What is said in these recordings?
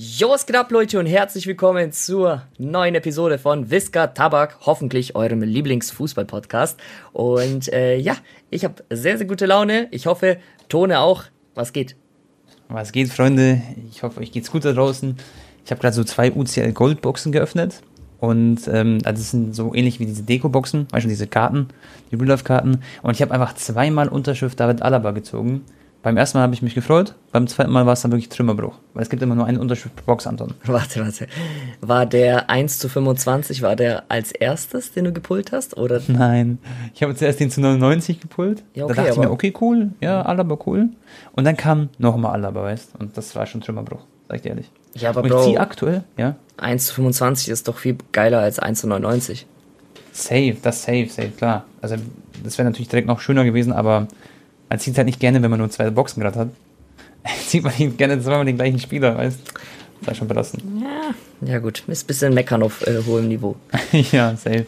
Jo, was geht ab, Leute, und herzlich willkommen zur neuen Episode von Whisker Tabak, hoffentlich eurem Lieblingsfußball-Podcast. Und äh, ja, ich habe sehr, sehr gute Laune. Ich hoffe, Tone auch. Was geht? Was geht, Freunde? Ich hoffe, euch geht's gut da draußen. Ich habe gerade so zwei UCL Gold-Boxen geöffnet. Und ähm, also das sind so ähnlich wie diese Deko-Boxen, weißt du, diese Karten, die Real-Life-Karten. Und ich habe einfach zweimal Unterschrift David Alaba gezogen. Beim ersten Mal habe ich mich gefreut, beim zweiten Mal war es dann wirklich Trümmerbruch. Weil es gibt immer nur eine Unterschrift pro Box, Anton. Warte, warte. War der 1 zu 25, war der als erstes, den du gepult hast? Oder? Nein. Ich habe zuerst den zu 99 gepult. Ja, okay, da dachte ich mir, okay, cool, ja, Alaba cool. Und dann kam nochmal Alaba, weißt Und das war schon Trümmerbruch, sag ich dir ehrlich. Ja, aber Und Bro, aktuell, ja. 1 zu 25 ist doch viel geiler als 1 zu 99. Safe, das safe, safe, klar. Also das wäre natürlich direkt noch schöner gewesen, aber man zieht halt nicht gerne, wenn man nur zwei Boxen gerade hat. zieht man nicht gerne zweimal den gleichen Spieler, weißt du? Sei schon belassen. Ja, ja gut. Ist ein bisschen meckern auf äh, hohem Niveau. ja, safe.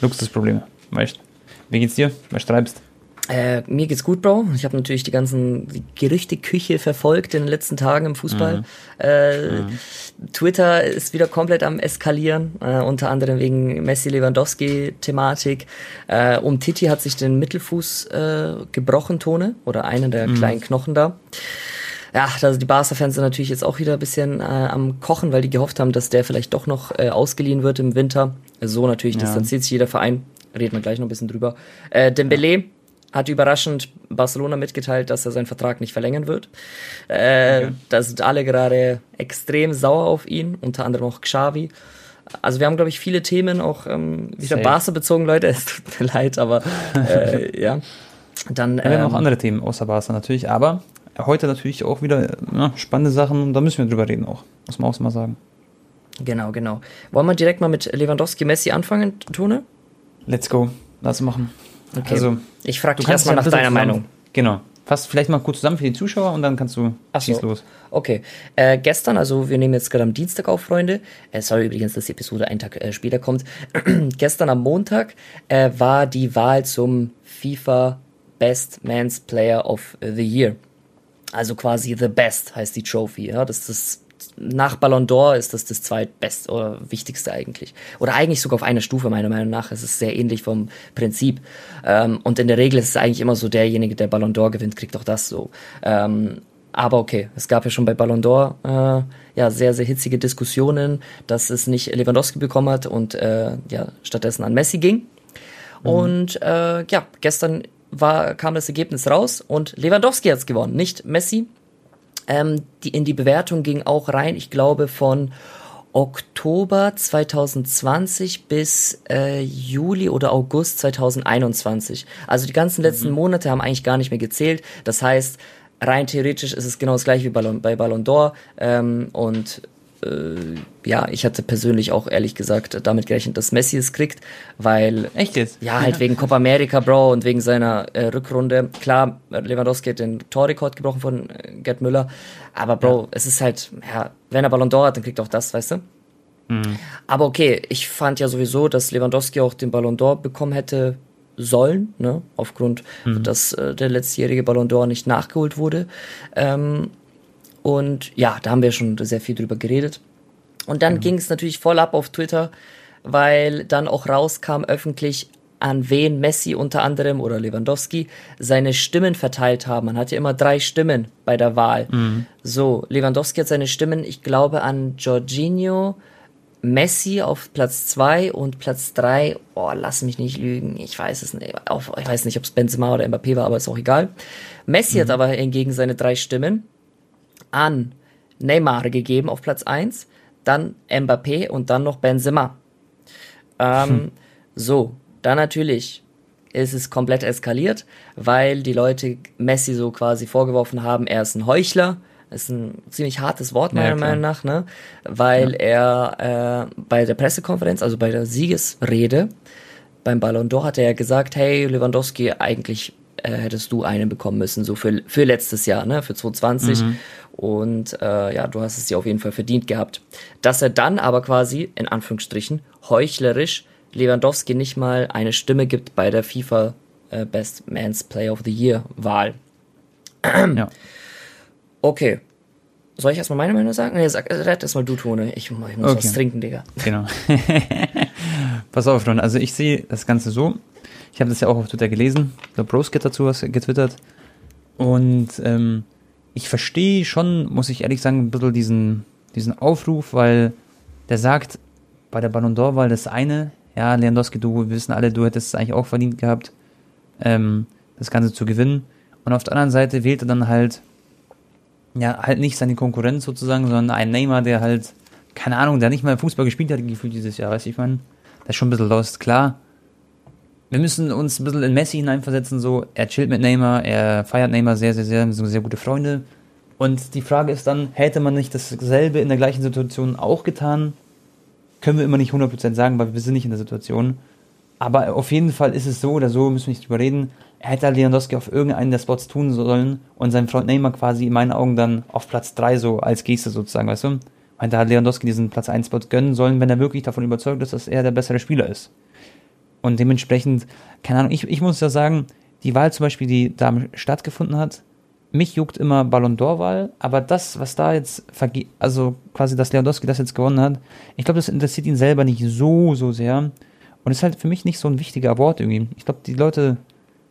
Luxusprobleme, weißt du. Wie geht's dir? Was schreibst? Äh, mir geht's gut, Bro. Ich habe natürlich die ganzen Gerüchteküche verfolgt in den letzten Tagen im Fußball. Mhm. Äh, mhm. Twitter ist wieder komplett am eskalieren, äh, unter anderem wegen Messi-Lewandowski-Thematik. Äh, um Titi hat sich den Mittelfuß äh, gebrochen, Tone, oder einen der mhm. kleinen Knochen da. Ja, also die Barca-Fans sind natürlich jetzt auch wieder ein bisschen äh, am Kochen, weil die gehofft haben, dass der vielleicht doch noch äh, ausgeliehen wird im Winter. So natürlich ja. distanziert sich jeder Verein. Reden wir gleich noch ein bisschen drüber. Dembele ja hat überraschend Barcelona mitgeteilt, dass er seinen Vertrag nicht verlängern wird. Äh, okay. Da sind alle gerade extrem sauer auf ihn, unter anderem auch Xavi. Also wir haben, glaube ich, viele Themen auch ähm, wieder Barca bezogen, Leute. Es tut mir leid, aber äh, ja. Dann, wir haben ähm, auch andere Themen außer Barca natürlich, aber heute natürlich auch wieder ja, spannende Sachen und da müssen wir drüber reden auch, muss man auch mal sagen. Genau, genau. Wollen wir direkt mal mit Lewandowski Messi anfangen, Tone? Let's go. Lass machen. Okay. Also, ich frage dich erstmal nach deiner Meinung. Genau. Fass vielleicht mal kurz zusammen für die Zuschauer und dann kannst du Ach so. los. Okay. Äh, gestern, also wir nehmen jetzt gerade am Dienstag auf, Freunde. Es soll übrigens, dass die Episode einen Tag äh, später kommt. gestern am Montag äh, war die Wahl zum FIFA Best Men's Player of the Year. Also quasi The Best heißt die Trophy. Ja? Das ist das nach Ballon d'Or ist das das zweitbeste oder wichtigste eigentlich. Oder eigentlich sogar auf einer Stufe, meiner Meinung nach. Es ist sehr ähnlich vom Prinzip. Ähm, und in der Regel ist es eigentlich immer so, derjenige, der Ballon d'Or gewinnt, kriegt auch das so. Ähm, aber okay, es gab ja schon bei Ballon d'Or äh, ja sehr, sehr hitzige Diskussionen, dass es nicht Lewandowski bekommen hat und äh, ja stattdessen an Messi ging. Mhm. Und äh, ja, gestern war, kam das Ergebnis raus und Lewandowski hat's gewonnen, nicht Messi. Ähm, die, in die Bewertung ging auch rein, ich glaube, von Oktober 2020 bis äh, Juli oder August 2021. Also die ganzen letzten mhm. Monate haben eigentlich gar nicht mehr gezählt. Das heißt, rein theoretisch ist es genau das gleiche wie Ballon, bei Ballon d'Or. Ähm, und äh, ja, ich hatte persönlich auch ehrlich gesagt damit gerechnet, dass Messi es kriegt, weil echt jetzt? Ja, halt wegen Copa America, Bro, und wegen seiner äh, Rückrunde. Klar, Lewandowski hat den Torrekord gebrochen von äh, Gerd Müller, aber Bro, ja. es ist halt, ja, wenn er Ballon d'Or hat, dann kriegt er auch das, weißt du? Mhm. Aber okay, ich fand ja sowieso, dass Lewandowski auch den Ballon d'Or bekommen hätte sollen, ne, aufgrund, mhm. dass äh, der letztjährige Ballon d'Or nicht nachgeholt wurde. Ähm, und ja, da haben wir schon sehr viel drüber geredet. Und dann mhm. ging es natürlich voll ab auf Twitter, weil dann auch rauskam öffentlich, an wen Messi unter anderem oder Lewandowski seine Stimmen verteilt haben. Man hatte immer drei Stimmen bei der Wahl. Mhm. So, Lewandowski hat seine Stimmen, ich glaube, an Jorginho, Messi auf Platz zwei und Platz drei. oh, lass mich nicht lügen, ich weiß es nicht, ich weiß nicht, ob es Benzema oder Mbappé war, aber ist auch egal. Messi mhm. hat aber hingegen seine drei Stimmen an Neymar gegeben auf Platz 1, dann Mbappé und dann noch Benzema. Ähm, hm. So, dann natürlich ist es komplett eskaliert, weil die Leute Messi so quasi vorgeworfen haben, er ist ein Heuchler. Das ist ein ziemlich hartes Wort, meiner ja, Meinung nach, ne? Weil ja. er äh, bei der Pressekonferenz, also bei der Siegesrede beim Ballon d'Or, hat er ja gesagt, hey, Lewandowski, eigentlich äh, hättest du einen bekommen müssen, so für, für letztes Jahr, ne, für 2020. Mhm. Und äh, ja, du hast es dir auf jeden Fall verdient gehabt. Dass er dann aber quasi, in Anführungsstrichen, heuchlerisch Lewandowski nicht mal eine Stimme gibt bei der FIFA äh, Best Man's Player of the Year Wahl. ja. Okay. soll ich erstmal meine Meinung sagen? Nee, sag, red erstmal du, Tone. Ich, ich muss okay. was trinken, Digga. Genau. Pass auf, Freunde. Also ich sehe das Ganze so. Ich habe das ja auch auf Twitter gelesen. Der Broski hat dazu was getwittert. Und ähm, ich verstehe schon, muss ich ehrlich sagen, ein bisschen diesen, diesen Aufruf, weil der sagt, bei der Ballon d'Or-Wahl das eine, ja, Lewandowski, du, wir wissen alle, du hättest es eigentlich auch verdient gehabt, ähm, das Ganze zu gewinnen. Und auf der anderen Seite wählt er dann halt, ja, halt nicht seine Konkurrenz sozusagen, sondern einen Neymar, der halt, keine Ahnung, der nicht mal Fußball gespielt hat, gefühlt dieses Jahr, weiß ich, man, der ist schon ein bisschen lost, klar. Wir müssen uns ein bisschen in Messi hineinversetzen, so, er chillt mit Neymar, er feiert Neymar sehr, sehr, sehr, sind sehr gute Freunde. Und die Frage ist dann, hätte man nicht dasselbe in der gleichen Situation auch getan? Können wir immer nicht 100% sagen, weil wir sind nicht in der Situation. Aber auf jeden Fall ist es so oder so, müssen wir nicht drüber reden. Er hätte Lewandowski auf irgendeinen der Spots tun sollen und sein Freund Neymar quasi in meinen Augen dann auf Platz 3 so als Geste sozusagen, weißt du? Da hat Lewandowski diesen Platz 1 Spot gönnen sollen, wenn er wirklich davon überzeugt ist, dass er der bessere Spieler ist. Und dementsprechend, keine Ahnung, ich, ich muss ja sagen, die Wahl zum Beispiel, die da stattgefunden hat, mich juckt immer Ballon d'Or-Wahl, aber das, was da jetzt, also quasi, dass Lewandowski das jetzt gewonnen hat, ich glaube, das interessiert ihn selber nicht so, so sehr. Und ist halt für mich nicht so ein wichtiger Award irgendwie. Ich glaube, die Leute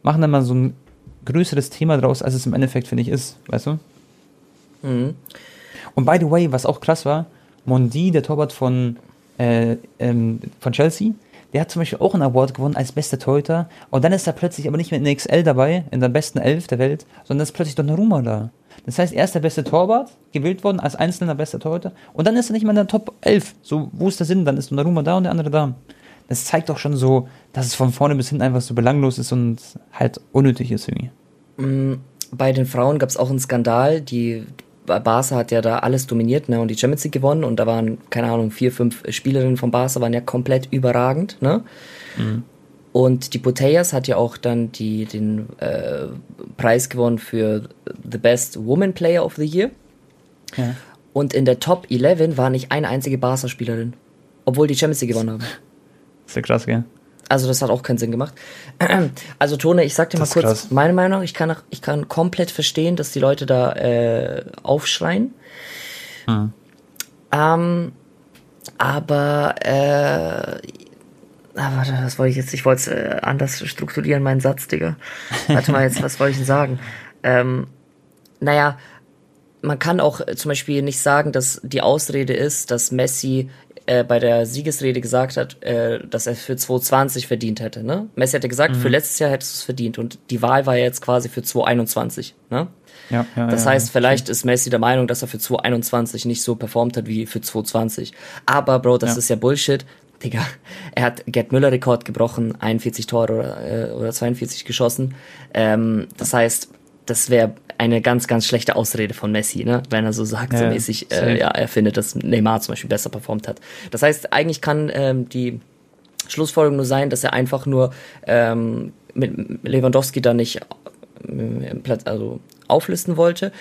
machen dann mal so ein größeres Thema draus, als es im Endeffekt, finde ich, ist, weißt du? Mhm. Und by the way, was auch krass war, Mondi, der Torwart von, äh, ähm, von Chelsea, der hat zum Beispiel auch einen Award gewonnen als bester Torhüter. Und dann ist er plötzlich aber nicht mehr in der XL dabei, in der besten Elf der Welt, sondern ist plötzlich Donnarumma da. Das heißt, er ist der beste Torwart, gewählt worden als einzelner bester Torhüter. Und dann ist er nicht mehr in der Top 11. So, wo ist der Sinn? Dann ist Donnarumma da und der andere da das zeigt doch schon so, dass es von vorne bis hinten einfach so belanglos ist und halt unnötig ist irgendwie. Mm, bei den Frauen gab es auch einen Skandal. Die Barca hat ja da alles dominiert ne, und die Champions League gewonnen und da waren, keine Ahnung, vier, fünf Spielerinnen von Barca waren ja komplett überragend. Ne? Mhm. Und die Botellas hat ja auch dann die, den äh, Preis gewonnen für The Best Woman Player of the Year. Ja. Und in der Top 11 war nicht eine einzige Barca-Spielerin, obwohl die Champions League gewonnen haben. Ist ja krass, gell? Also das hat auch keinen Sinn gemacht. Also Tone, ich sag dir mal kurz krass. meine Meinung. Ich kann, ich kann komplett verstehen, dass die Leute da äh, aufschreien. Hm. Ähm, aber äh, aber was wollte ich jetzt? Ich wollte es äh, anders strukturieren, meinen Satz, Digga. Warte mal jetzt, was wollte ich denn sagen? Ähm, naja, man kann auch zum Beispiel nicht sagen, dass die Ausrede ist, dass Messi äh, bei der Siegesrede gesagt hat, äh, dass er für 2020 verdient hätte. Ne? Messi hatte gesagt, mhm. für letztes Jahr hättest du es verdient und die Wahl war ja jetzt quasi für 2021. Ne? Ja, ja, das heißt, ja, vielleicht stimmt. ist Messi der Meinung, dass er für 2021 nicht so performt hat wie für 2020. Aber Bro, das ist ja Bullshit. Digga, er hat Gerd Müller Rekord gebrochen, 41 Tore oder, äh, oder 42 geschossen. Ähm, das heißt, das wäre eine ganz, ganz schlechte Ausrede von Messi, ne? wenn er so sagt, ja, so mäßig, äh, ja, er findet, dass Neymar zum Beispiel besser performt hat. Das heißt, eigentlich kann ähm, die Schlussfolgerung nur sein, dass er einfach nur ähm, mit Lewandowski da nicht äh, also auflisten wollte,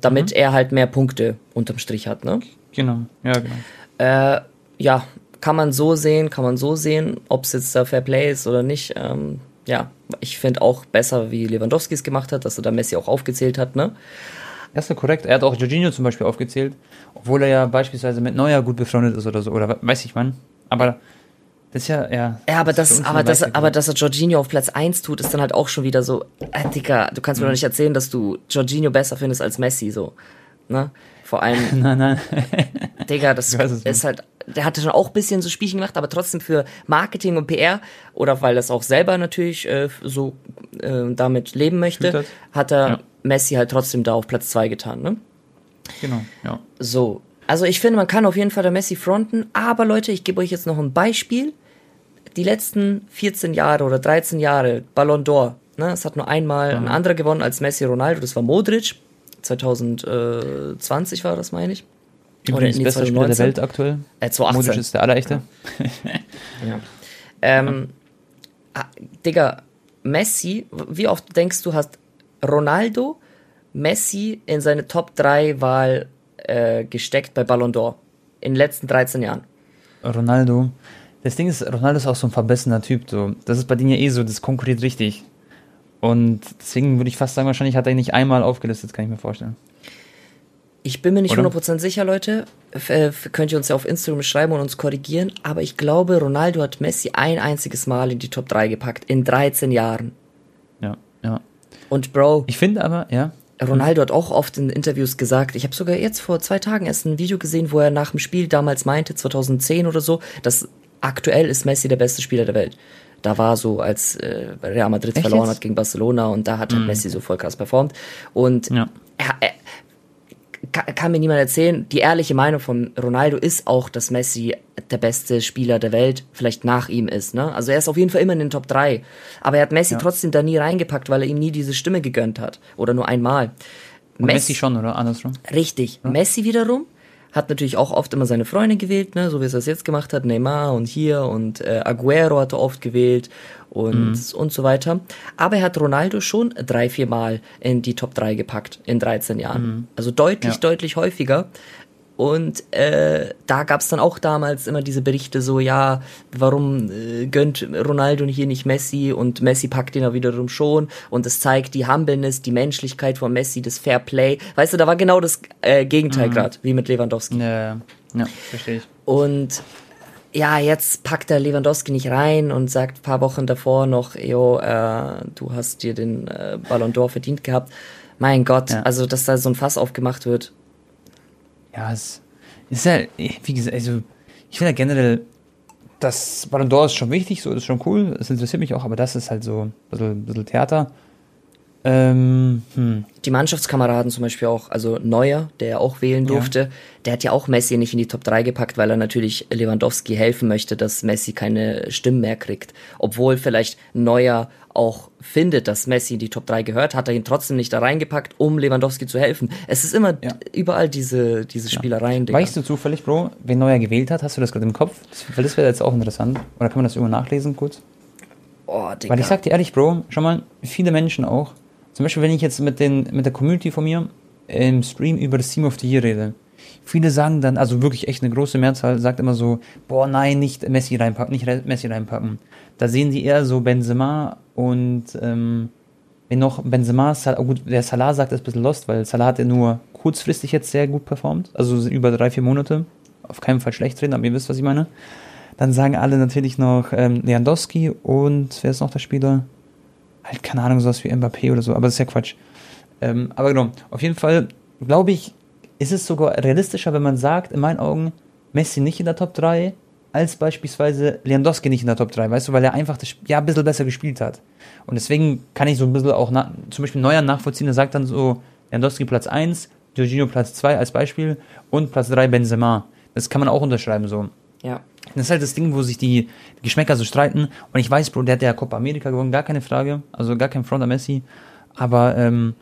damit mhm. er halt mehr Punkte unterm Strich hat. Ne? Genau, ja, genau. Äh, ja, kann man so sehen, kann man so sehen, ob es jetzt da Fair Play ist oder nicht. Ähm, ja, ich finde auch besser, wie Lewandowski es gemacht hat, dass er da Messi auch aufgezählt hat, ne? Ja, ist ja korrekt. Er hat auch Jorginho zum Beispiel aufgezählt, obwohl er ja beispielsweise mit Neuer gut befreundet ist oder so, oder weiß ich man. Aber das ist ja, ja. Ja, aber das, aber das, aber dass er Jorginho auf Platz 1 tut, ist dann halt auch schon wieder so, äh, Digga, du kannst mhm. mir doch nicht erzählen, dass du Jorginho besser findest als Messi, so. Ne? Vor allem. nein, nein. Digga, das ist halt der hatte schon auch ein bisschen so Spielchen gemacht, aber trotzdem für Marketing und PR oder weil das auch selber natürlich äh, so äh, damit leben möchte, hat er ja. Messi halt trotzdem da auf Platz 2 getan, ne? Genau, ja. So. Also ich finde, man kann auf jeden Fall der Messi fronten, aber Leute, ich gebe euch jetzt noch ein Beispiel. Die letzten 14 Jahre oder 13 Jahre Ballon d'Or, ne? Es hat nur einmal ja. ein anderer gewonnen als Messi Ronaldo, das war Modric. 2020 war das, meine ich. Übrigens Oder bester Spieler der Welt aktuell. Äh, 2018. Modric ist der allerechte. Ja. ja. Ähm, ah, Digga, Messi, wie oft denkst du, hast Ronaldo Messi in seine Top 3 Wahl äh, gesteckt bei Ballon d'Or in den letzten 13 Jahren? Ronaldo. Das Ding ist, Ronaldo ist auch so ein verbessener Typ. So. Das ist bei denen ja eh so, das konkurriert richtig. Und deswegen würde ich fast sagen, wahrscheinlich hat er ihn nicht einmal aufgelistet, kann ich mir vorstellen. Ich bin mir nicht 100% sicher, Leute. F äh, könnt ihr uns ja auf Instagram schreiben und uns korrigieren. Aber ich glaube, Ronaldo hat Messi ein einziges Mal in die Top 3 gepackt. In 13 Jahren. Ja, ja. Und Bro. Ich finde aber, ja. Ronaldo hat auch oft in Interviews gesagt, ich habe sogar jetzt vor zwei Tagen erst ein Video gesehen, wo er nach dem Spiel damals meinte, 2010 oder so, dass aktuell ist Messi der beste Spieler der Welt. Da war so, als äh, Real Madrid Echt verloren jetzt? hat gegen Barcelona und da hat mhm. Messi so voll krass performt. Und ja. er, er, kann, kann mir niemand erzählen, die ehrliche Meinung von Ronaldo ist auch, dass Messi der beste Spieler der Welt vielleicht nach ihm ist. Ne? Also er ist auf jeden Fall immer in den Top 3. Aber er hat Messi ja. trotzdem da nie reingepackt, weil er ihm nie diese Stimme gegönnt hat. Oder nur einmal. Messi, Messi, schon, oder andersrum? Richtig. Ja. Messi wiederum hat natürlich auch oft immer seine Freunde gewählt, ne, so wie es das jetzt gemacht hat, Neymar und hier und äh, Aguero hat er oft gewählt und, mhm. und so weiter. Aber er hat Ronaldo schon drei, vier Mal in die Top 3 gepackt in 13 Jahren. Mhm. Also deutlich, ja. deutlich häufiger. Und äh, da gab es dann auch damals immer diese Berichte so, ja, warum äh, gönnt Ronaldo hier nicht Messi und Messi packt ihn ja wiederum schon und es zeigt die Humbleness, die Menschlichkeit von Messi, das Fair Play. Weißt du, da war genau das äh, Gegenteil mhm. gerade, wie mit Lewandowski. Ja, ja, verstehe ich. Und ja, jetzt packt er Lewandowski nicht rein und sagt paar Wochen davor noch, jo, äh, du hast dir den äh, Ballon d'Or verdient gehabt. Mein Gott, ja. also dass da so ein Fass aufgemacht wird, ja, es ist ja, wie gesagt, also ich finde ja generell, das Ballon d'Or ist schon wichtig, so ist schon cool, es interessiert mich auch, aber das ist halt so ein bisschen, ein bisschen Theater. Ähm, hm. Die Mannschaftskameraden zum Beispiel auch, also Neuer, der ja auch wählen durfte, ja. der hat ja auch Messi nicht in die Top 3 gepackt, weil er natürlich Lewandowski helfen möchte, dass Messi keine Stimmen mehr kriegt. Obwohl vielleicht Neuer auch findet, dass Messi in die Top 3 gehört, hat er ihn trotzdem nicht da reingepackt, um Lewandowski zu helfen. Es ist immer ja. überall diese, diese Spielereien. Ja. Weißt du zufällig, Bro, wen Neuer gewählt hat? Hast du das gerade im Kopf? Das, weil das wäre jetzt auch interessant. Oder kann man das irgendwo nachlesen kurz? Oh, Digga. Weil ich sag dir ehrlich, Bro, schon mal, viele Menschen auch, zum Beispiel, wenn ich jetzt mit, den, mit der Community von mir im Stream über das Team of the Year rede, viele sagen dann, also wirklich echt eine große Mehrzahl, sagt immer so, boah, nein, nicht Messi reinpacken, nicht Messi reinpacken. Da sehen die eher so Benzema und ähm, wenn noch Benzema, Sal oh gut, der Salah sagt, ist ein bisschen lost, weil Salah hat ja nur kurzfristig jetzt sehr gut performt, also über drei, vier Monate. Auf keinen Fall schlecht reden, aber ihr wisst, was ich meine. Dann sagen alle natürlich noch ähm, Lewandowski und wer ist noch der Spieler? Halt, keine Ahnung, sowas wie Mbappé oder so, aber das ist ja Quatsch. Ähm, aber genau, auf jeden Fall, glaube ich, ist es sogar realistischer, wenn man sagt, in meinen Augen, Messi nicht in der Top 3, als beispielsweise Lewandowski nicht in der Top 3, weißt du, weil er einfach das ja ein bisschen besser gespielt hat. Und deswegen kann ich so ein bisschen auch zum Beispiel Neuer nachvollziehen, der sagt dann so, Lewandowski Platz 1, Jorginho Platz 2 als Beispiel und Platz 3 Benzema. Das kann man auch unterschreiben so. Ja. Das ist halt das Ding, wo sich die Geschmäcker so streiten. Und ich weiß, Bro, der hat ja Copa America gewonnen, gar keine Frage. Also gar kein Front an Messi. Aber ähm,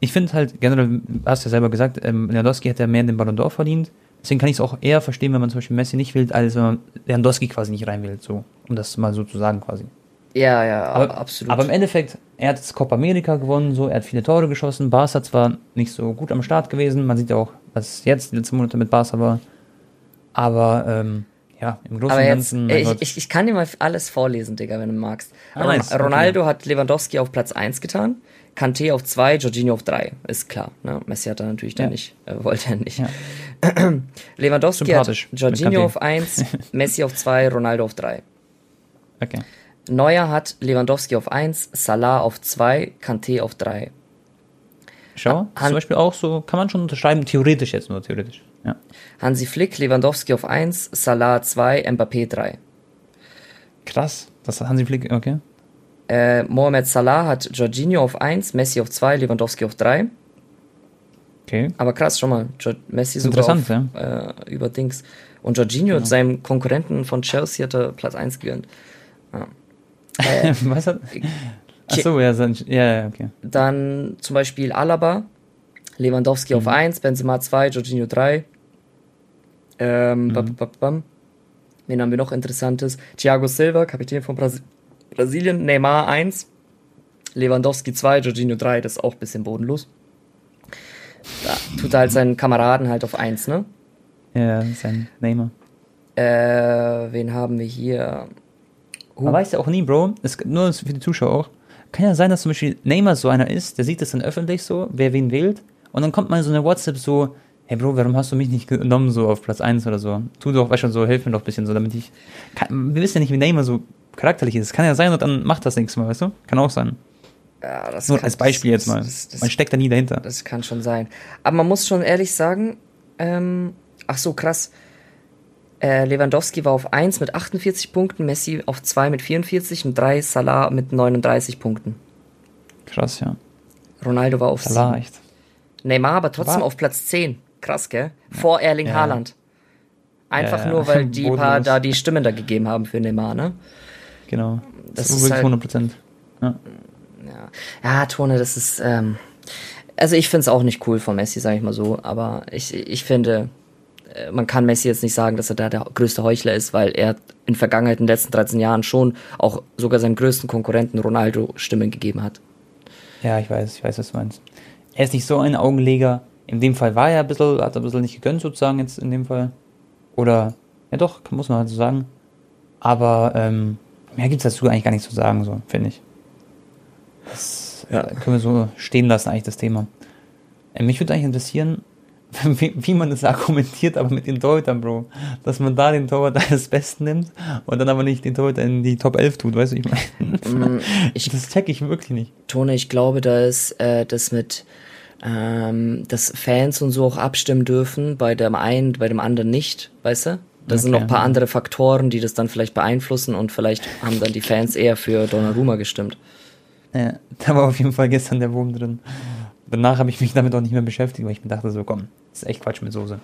ich finde halt, generell, hast du ja selber gesagt, ähm, Lewandowski hat ja mehr den Ballon d'Or verdient. Deswegen kann ich es auch eher verstehen, wenn man zum Beispiel Messi nicht wählt, als wenn man Lewandowski quasi nicht reinwählt. So, um das mal so zu sagen quasi. Ja, ja, aber, absolut. Aber im Endeffekt, er hat jetzt Copa America gewonnen, so, er hat viele Tore geschossen. Barca zwar nicht so gut am Start gewesen, man sieht ja auch, was jetzt die letzten Monate mit Barca war. Aber ähm, ja, im Großen und Ganzen. Ich, ich, ich, kann dir mal alles vorlesen, Digga, wenn du magst. Ah, nice. Ronaldo okay. hat Lewandowski auf Platz 1 getan, Kante auf 2, Jorginho auf 3. Ist klar. Ne? Messi hat da natürlich ja. nicht, äh, wollte er nicht. Ja. Lewandowski hat Jorginho auf 1, Messi auf 2, Ronaldo auf 3. Okay. Neuer hat Lewandowski auf 1, Salah auf 2, Kante auf 3. Schau, Han zum Beispiel auch so, kann man schon unterschreiben, theoretisch jetzt nur, theoretisch. Ja. Hansi Flick, Lewandowski auf 1, Salah 2, Mbappé 3. Krass, das hat Hansi Flick, okay. Äh, Mohamed Salah hat Jorginho auf 1, Messi auf 2, Lewandowski auf 3. Okay. Aber krass, schon mal, Messi sogar auf, ja. äh, über Dings. Und Jorginho, genau. seinem Konkurrenten von Chelsea, hat er Platz 1 gegönnt. Ja. Äh, Was hat... Achso, ja, ja, okay. Dann zum Beispiel Alaba, Lewandowski mhm. auf 1, Benzema 2, Jorginho 3. Ähm, mhm. bam, bam, bam. Wen haben wir noch Interessantes? Thiago Silva, Kapitän von Bras Brasilien, Neymar 1, Lewandowski 2, Jorginho 3, das ist auch ein bisschen bodenlos. Da tut er halt seinen Kameraden halt auf 1, ne? Ja, sein Neymar. Äh, wen haben wir hier? Uh. Man weiß ja auch nie, Bro, es, nur für die Zuschauer auch. Kann ja sein, dass zum Beispiel Neymar so einer ist, der sieht das dann öffentlich so, wer wen wählt. Und dann kommt mal so eine WhatsApp so, hey Bro, warum hast du mich nicht genommen so auf Platz 1 oder so? Tu doch, weißt schon, so, hilf mir doch ein bisschen so, damit ich, kann, wir wissen ja nicht, wie Neymar so charakterlich ist. Kann ja sein und dann macht das nächstes Mal, weißt du? Kann auch sein. Ja, das Nur kann, als Beispiel das, jetzt mal. Das, das, Man steckt da nie dahinter. das kann schon sein. Aber man muss schon ehrlich sagen, ähm, ach so, krass. Äh, Lewandowski war auf 1 mit 48 Punkten, Messi auf 2 mit 44 und 3 Salah mit 39 Punkten. Krass, ja. Ronaldo war auf Salah, 7. echt. Neymar aber trotzdem War- auf Platz 10. Krass, gell? Vor Erling Ja. Haaland. Einfach Ja, nur, weil die paar Bodenlos. da die Stimmen da gegeben haben für Neymar, ne? Genau. Das so ist wirklich halt- 100 Prozent. Ja. Ja, ja Tone, das ist. Ähm, also ich finde es auch nicht cool von Messi, sage ich mal so. Aber ich, ich finde, äh, man kann Messi jetzt nicht sagen, dass er da der größte Heuchler ist, weil er in Vergangenheit in den letzten 13 Jahren schon auch sogar seinem größten Konkurrenten Ronaldo Stimmen gegeben hat. ja, ich weiß, ich weiß, was du meinst. Er ist nicht so ein Augenleger. In dem Fall war er ein bisschen, hat er ein bisschen nicht gegönnt, sozusagen, jetzt in dem Fall. Oder, ja doch, muss man halt so sagen. Aber, ähm, mehr gibt's dazu eigentlich gar nicht zu sagen, so, finde ich. Das Ja. äh, können wir so stehen lassen, eigentlich, das Thema. Äh, mich würde eigentlich interessieren, wie, wie man das argumentiert, aber mit den Torhütern, Bro. Dass man da den Torwart als Besten nimmt und dann aber nicht den Torhüter in die Top 11 tut, weißt du, ich meine. Mm, ich, Das check ich wirklich nicht. Tone, ich glaube, da ist äh, das mit, ähm, dass Fans und so auch abstimmen dürfen, bei dem einen, bei dem anderen nicht, weißt du? Da sind noch Okay. ein paar andere Faktoren, die das dann vielleicht beeinflussen und vielleicht haben dann die Fans eher für Donnarumma gestimmt. Ja, da war auf jeden Fall gestern der Wurm drin. Danach habe ich mich damit auch nicht mehr beschäftigt, weil ich mir dachte so, komm, das ist echt Quatsch mit Soße.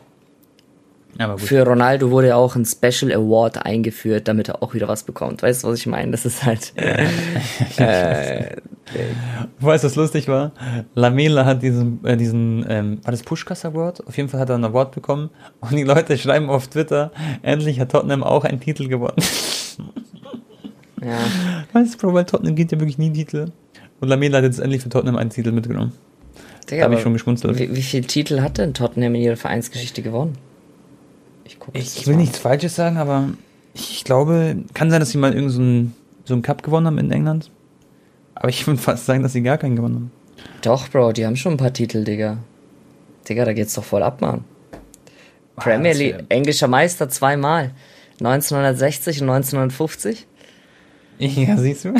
Aber gut. Für Ronaldo wurde ja auch ein Special Award eingeführt, damit er auch wieder was bekommt. Weißt du, was ich meine? Das ist halt. äh, Weißt du, was lustig war? Lamela hat diesen, äh, diesen ähm, war das Pushkas Award? Auf jeden Fall hat er einen Award bekommen und die Leute schreiben auf Twitter, endlich hat Tottenham auch einen Titel gewonnen. ja. weißt du, weil Tottenham geht ja wirklich nie Titel. Und Lamela hat jetzt endlich für Tottenham einen Titel mitgenommen. Digga, Da habe ich schon geschmunzelt. Wie, wie viele Titel hat denn Tottenham in ihrer Vereinsgeschichte gewonnen? Ich gucke Ich will nichts Falsches sagen, aber ich glaube, kann sein, dass sie mal irgend so einen, so einen Cup gewonnen haben in England. Aber ich würde fast sagen, dass sie gar keinen gewonnen haben. Doch, Bro, die haben schon ein paar Titel, Digga. Digga, da geht's doch voll ab, Mann. Premier das League, wär- englischer Meister zweimal. 1960 und 1950. Ja, siehst du?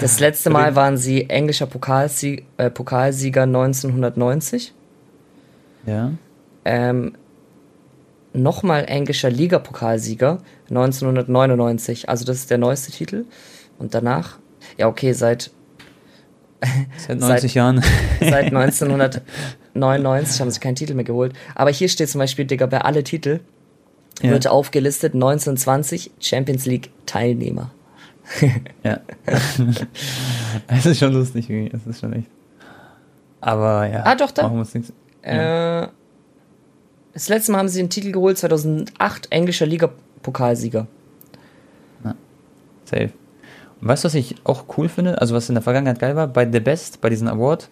Das letzte Mal waren sie englischer Pokalsieg, äh, Pokalsieger 1990. Ja. Ähm, Nochmal englischer Ligapokalsieger 1999. Also das ist der neueste Titel. Und danach, ja okay, seit, Seit 90 Jahren. seit 1999 haben sie keinen Titel mehr geholt. Aber hier steht zum Beispiel, Digga, bei alle Titel Ja. wird aufgelistet 1920 Champions League Teilnehmer. Ja. Es ist schon lustig, irgendwie. Es ist schon echt. Aber ja. Ah, doch, da. Nichts. Ja. Äh, das letzte Mal haben sie den Titel geholt, 2008 englischer Ligapokalsieger. Safe. Weißt du, was ich auch cool finde? Also, was in der Vergangenheit geil war? Bei The Best, bei diesem Award,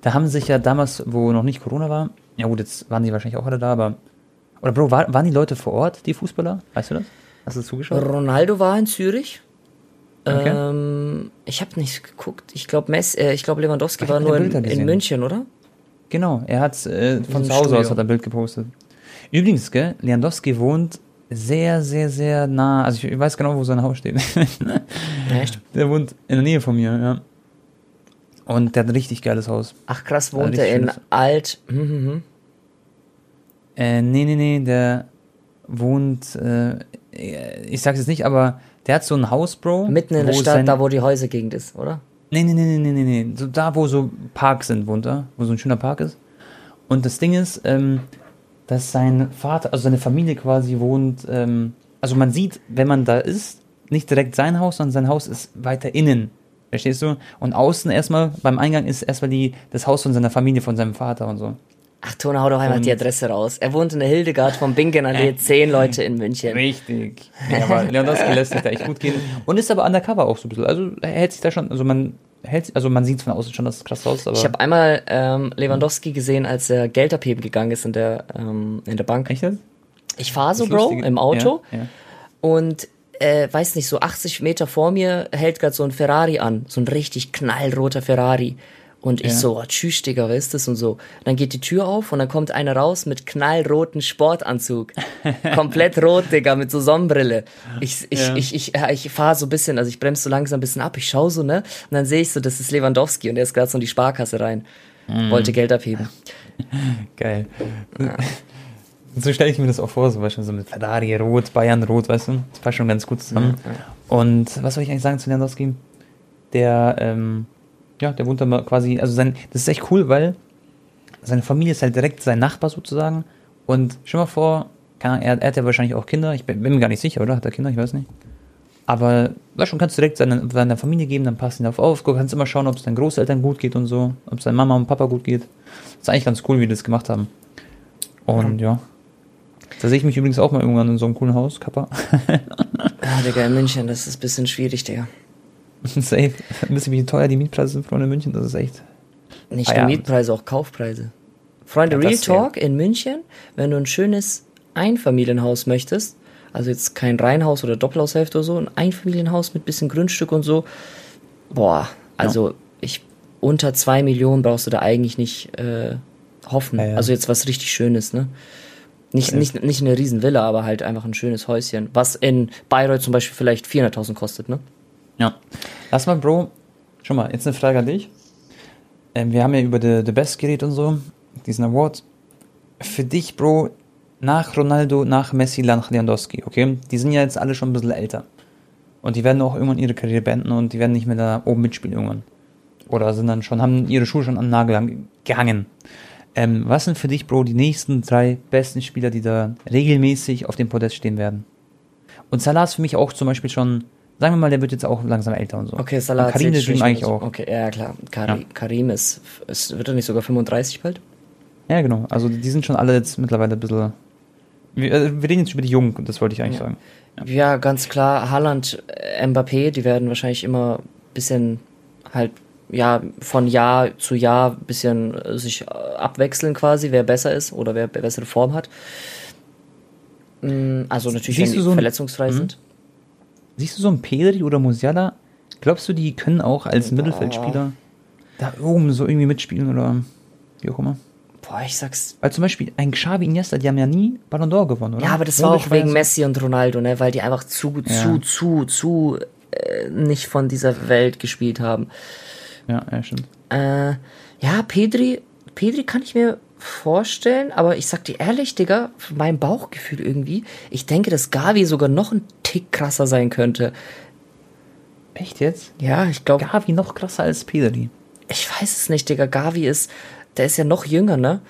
da haben sich ja damals, wo noch nicht Corona war, ja gut, jetzt waren die wahrscheinlich auch alle da, aber. Oder Bro, war, waren die Leute vor Ort, die Fußballer? Weißt du das? Hast du zugeschaut? Ronaldo war in Zürich. Okay. Ähm, ich habe nicht geguckt. Ich glaube, Mess, äh, ich glaube Lewandowski Ich war nur in, in. München, oder? Genau, er hat äh, von zu Hause aus hat er ein Bild gepostet. Übrigens, gell, Lewandowski wohnt sehr, sehr, sehr nah, also ich weiß genau, wo sein Haus steht. Echt? der wohnt in der Nähe von mir, ja. Und der hat ein richtig geiles Haus. Ach krass, wohnt er in schönes- Alt. Hm, hm, hm. Äh, nee, nee, nee, der wohnt, äh, ich sag's jetzt nicht, aber der hat so ein Haus, Bro. Mitten in der Stadt, sein- da wo die Häusergegend ist, oder? Nee, nee, nee, nee, nee, nee, nee. So da, wo so Parks sind, wohnt er. Wo so ein schöner Park ist. Und das Ding ist, ähm, dass sein Vater, also seine Familie quasi wohnt, ähm, also man sieht, wenn man da ist, nicht direkt sein Haus, sondern sein Haus ist weiter innen. Verstehst du? Und außen erstmal, beim Eingang ist erstmal die, das Haus von seiner Familie, von seinem Vater und so. Ach, Tone, hau doch einmal Und- die Adresse raus. Er wohnt in der Hildegard vom Bingenallee, zehn Leute in München. Richtig. Ja, aber Lewandowski lässt sich da echt gut gehen. Und ist aber undercover auch so ein bisschen. Also er hält sich da schon, also man hält, also man sieht von außen schon, dass es krass aus. Ich habe einmal ähm, Lewandowski gesehen, als er Geld abheben gegangen ist in der, ähm, in der Bank. Echt? Ich fahre so, Bro, im Auto Ja, ja. und äh, weiß nicht, so 80 Meter vor mir hält gerade so ein Ferrari an, so ein richtig knallroter Ferrari. Und ich Ja. so, oh, tschüss, Digga, wer ist das und so. Dann geht die Tür auf und dann kommt einer raus mit knallroten Sportanzug. Komplett rot, Digga, mit so Sonnenbrille. Ich, ich, Ja. ich, ich, ja, ich fahre so ein bisschen, also ich bremse so langsam ein bisschen ab, ich schaue so, ne? Und dann sehe ich so, das ist Lewandowski und der ist gerade so in die Sparkasse rein. Mhm. Wollte Geld abheben. Geil. So stelle ich mir das auch vor, so, weißt du, so mit Ferrari rot, Bayern rot, weißt du? Das passt schon ganz gut zusammen. Und was soll ich eigentlich sagen zu Lewandowski? Der, ähm, ja, der wohnt da mal quasi, also sein, das ist echt cool, weil seine Familie ist halt direkt sein Nachbar sozusagen. Und stell mal vor, Ahnung, er, er hat ja wahrscheinlich auch Kinder, ich bin, bin mir gar nicht sicher, oder? Hat er Kinder? Ich weiß nicht. Aber, weißt du, kannst du direkt seiner, seiner Familie geben, dann passt ihn auf auf. Du kannst immer schauen, ob es deinen Großeltern gut geht und so, ob es deiner Mama und Papa gut geht. Das ist eigentlich ganz cool, wie die das gemacht haben. Und ja. Da sehe ich mich übrigens auch mal irgendwann in so einem coolen Haus, Kappa. Ja, Digga, in München, das ist ein bisschen schwierig, Digga. Safe. Wisst ihr, wie teuer die Mietpreise sind, Freunde in München? Das ist echt. Nicht nur Mietpreise, auch Kaufpreise. Freunde, Ja, Real das, ja. Talk in München, wenn du ein schönes Einfamilienhaus möchtest, also jetzt kein Reihenhaus oder Doppelhaushälfte oder so, ein Einfamilienhaus mit bisschen Grundstück und so, boah, also ich unter zwei Millionen brauchst du da eigentlich nicht äh, hoffen. Ja, ja. Also jetzt was richtig Schönes, ne? Nicht, nicht, nicht eine Riesenvilla, aber halt einfach ein schönes Häuschen, was in Bayreuth zum Beispiel vielleicht 400.000 kostet, ne? Ja. Lass mal, Bro. Schon mal, jetzt eine Frage an dich. Ähm, wir haben ja über The, Best geredet und so, diesen Award. Für dich, Bro, nach Ronaldo, nach Messi, nach Lewandowski, okay? Die sind ja jetzt alle schon ein bisschen älter. Und die werden auch irgendwann ihre Karriere beenden und die werden nicht mehr da oben mitspielen irgendwann. Oder sind dann schon, haben ihre Schuhe schon den Nagel gehangen. Ähm, was sind für dich, Bro, die nächsten drei besten Spieler, die da regelmäßig auf dem Podest stehen werden? Und Salah ist für mich auch zum Beispiel schon, sagen wir mal, der wird jetzt auch langsam älter und so. Okay, Salah Karim Dream schon eigentlich auch. Okay, ja klar. Kari, Ja. Karim ist, ist, wird er nicht sogar 35 bald? Ja, genau. Also die sind schon alle jetzt mittlerweile ein bisschen. Wir, äh, wir reden jetzt über die Jungen, das wollte ich eigentlich Ja. sagen. Ja. ganz klar. Haaland, Mbappé, die werden wahrscheinlich immer ein bisschen halt, ja, von Jahr zu Jahr ein bisschen äh, sich äh, abwechseln quasi, wer besser ist oder wer bessere Form hat. Mm, Also natürlich, Siehst wenn die so verletzungsfrei Mhm. sind. Siehst du so einen Pedri oder Musiala? Glaubst du, die können auch als Boah. Mittelfeldspieler da oben so irgendwie mitspielen oder wie auch immer? Boah, ich sag's. Weil zum Beispiel ein Xavi Iniesta, die haben ja nie Ballon d'Or gewonnen, oder? Ja, aber das war Modric auch wegen ja Messi und Ronaldo, ne? Weil die einfach zu, Ja. zu, zu, zu äh, nicht von dieser Welt gespielt haben. Ja, ja, stimmt. Äh, ja, Pedri, Pedri kann ich mir vorstellen, aber ich sag dir ehrlich, Digga, meinem Bauchgefühl irgendwie, ich denke, dass Gavi sogar noch ein Tick krasser sein könnte. Echt jetzt? Ja, ich glaube, Gavi noch krasser als Pedri. ich weiß es nicht, Digga. Gavi ist, der ist ja noch jünger, ne?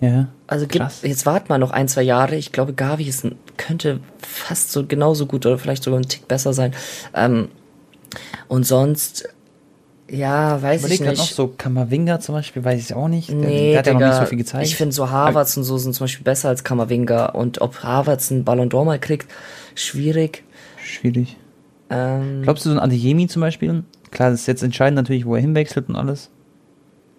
Ja. Also gib, Krass. jetzt wart mal noch ein, zwei Jahre. Ich glaube, Gavi ist könnte fast so genauso gut oder vielleicht sogar ein Tick besser sein. Ähm, und sonst, ja, weiß Überleg ich nicht. noch so Kamavinga zum Beispiel, weiß ich auch nicht. Der, Nee, der hat ja noch Digga, nicht so viel gezeigt. Ich finde so Harvards und so sind zum Beispiel besser als Kamavinga. Und ob Harvards einen Ballon d'Or mal kriegt, schwierig. Schwierig. Ähm, Glaubst du, so ein Adeyemi zum Beispiel? Klar, das ist jetzt entscheidend natürlich, wo er hinwechselt und alles.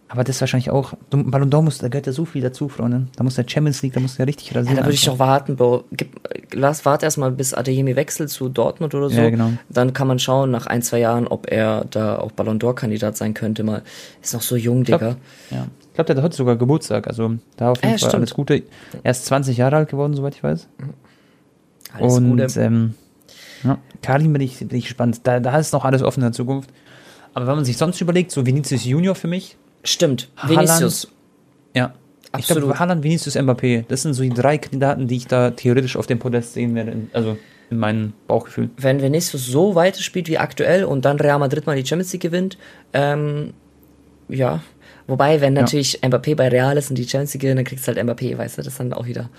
Aber das ist wahrscheinlich auch. Ballon d'Or muss, da gehört ja so viel dazu, Freunde. Da muss der Champions League, da muss der richtig ja, rasieren. da würde ich doch warten, Bro. Gib, lass, warte erstmal, bis Adeyemi wechselt zu Dortmund oder so. Ja, genau. Dann kann man schauen, nach ein, zwei Jahren, ob er da auch Ballon d'Or-Kandidat sein könnte. Mal ist noch so jung, glaub- Digga. Ja. Ich glaube, der hat heute sogar Geburtstag. Also da auf jeden Ja, Fall stimmt. alles Gute. Er ist 20 Jahre alt geworden, soweit ich weiß. Alles und Gute. ähm, ja, Karim bin ich, bin ich gespannt. Da, da ist noch alles offen in der Zukunft. Aber wenn man sich sonst überlegt, so Vinicius Junior für mich, Stimmt, Haaland- Vinicius. ja. Ich Absolut. glaube, Haaland, Vinicius, Mbappé, das sind so die drei Kandidaten, die ich da theoretisch auf dem Podest sehen werde. Also in meinem Bauchgefühl. wenn Vinicius so weiterspielt wie aktuell und dann Real Madrid mal die Champions League gewinnt, ähm, ja. Wobei, wenn Ja. natürlich Mbappé bei Real ist und die Champions League gewinnt, dann kriegst du halt Mbappé, weißt du, das ist dann auch wieder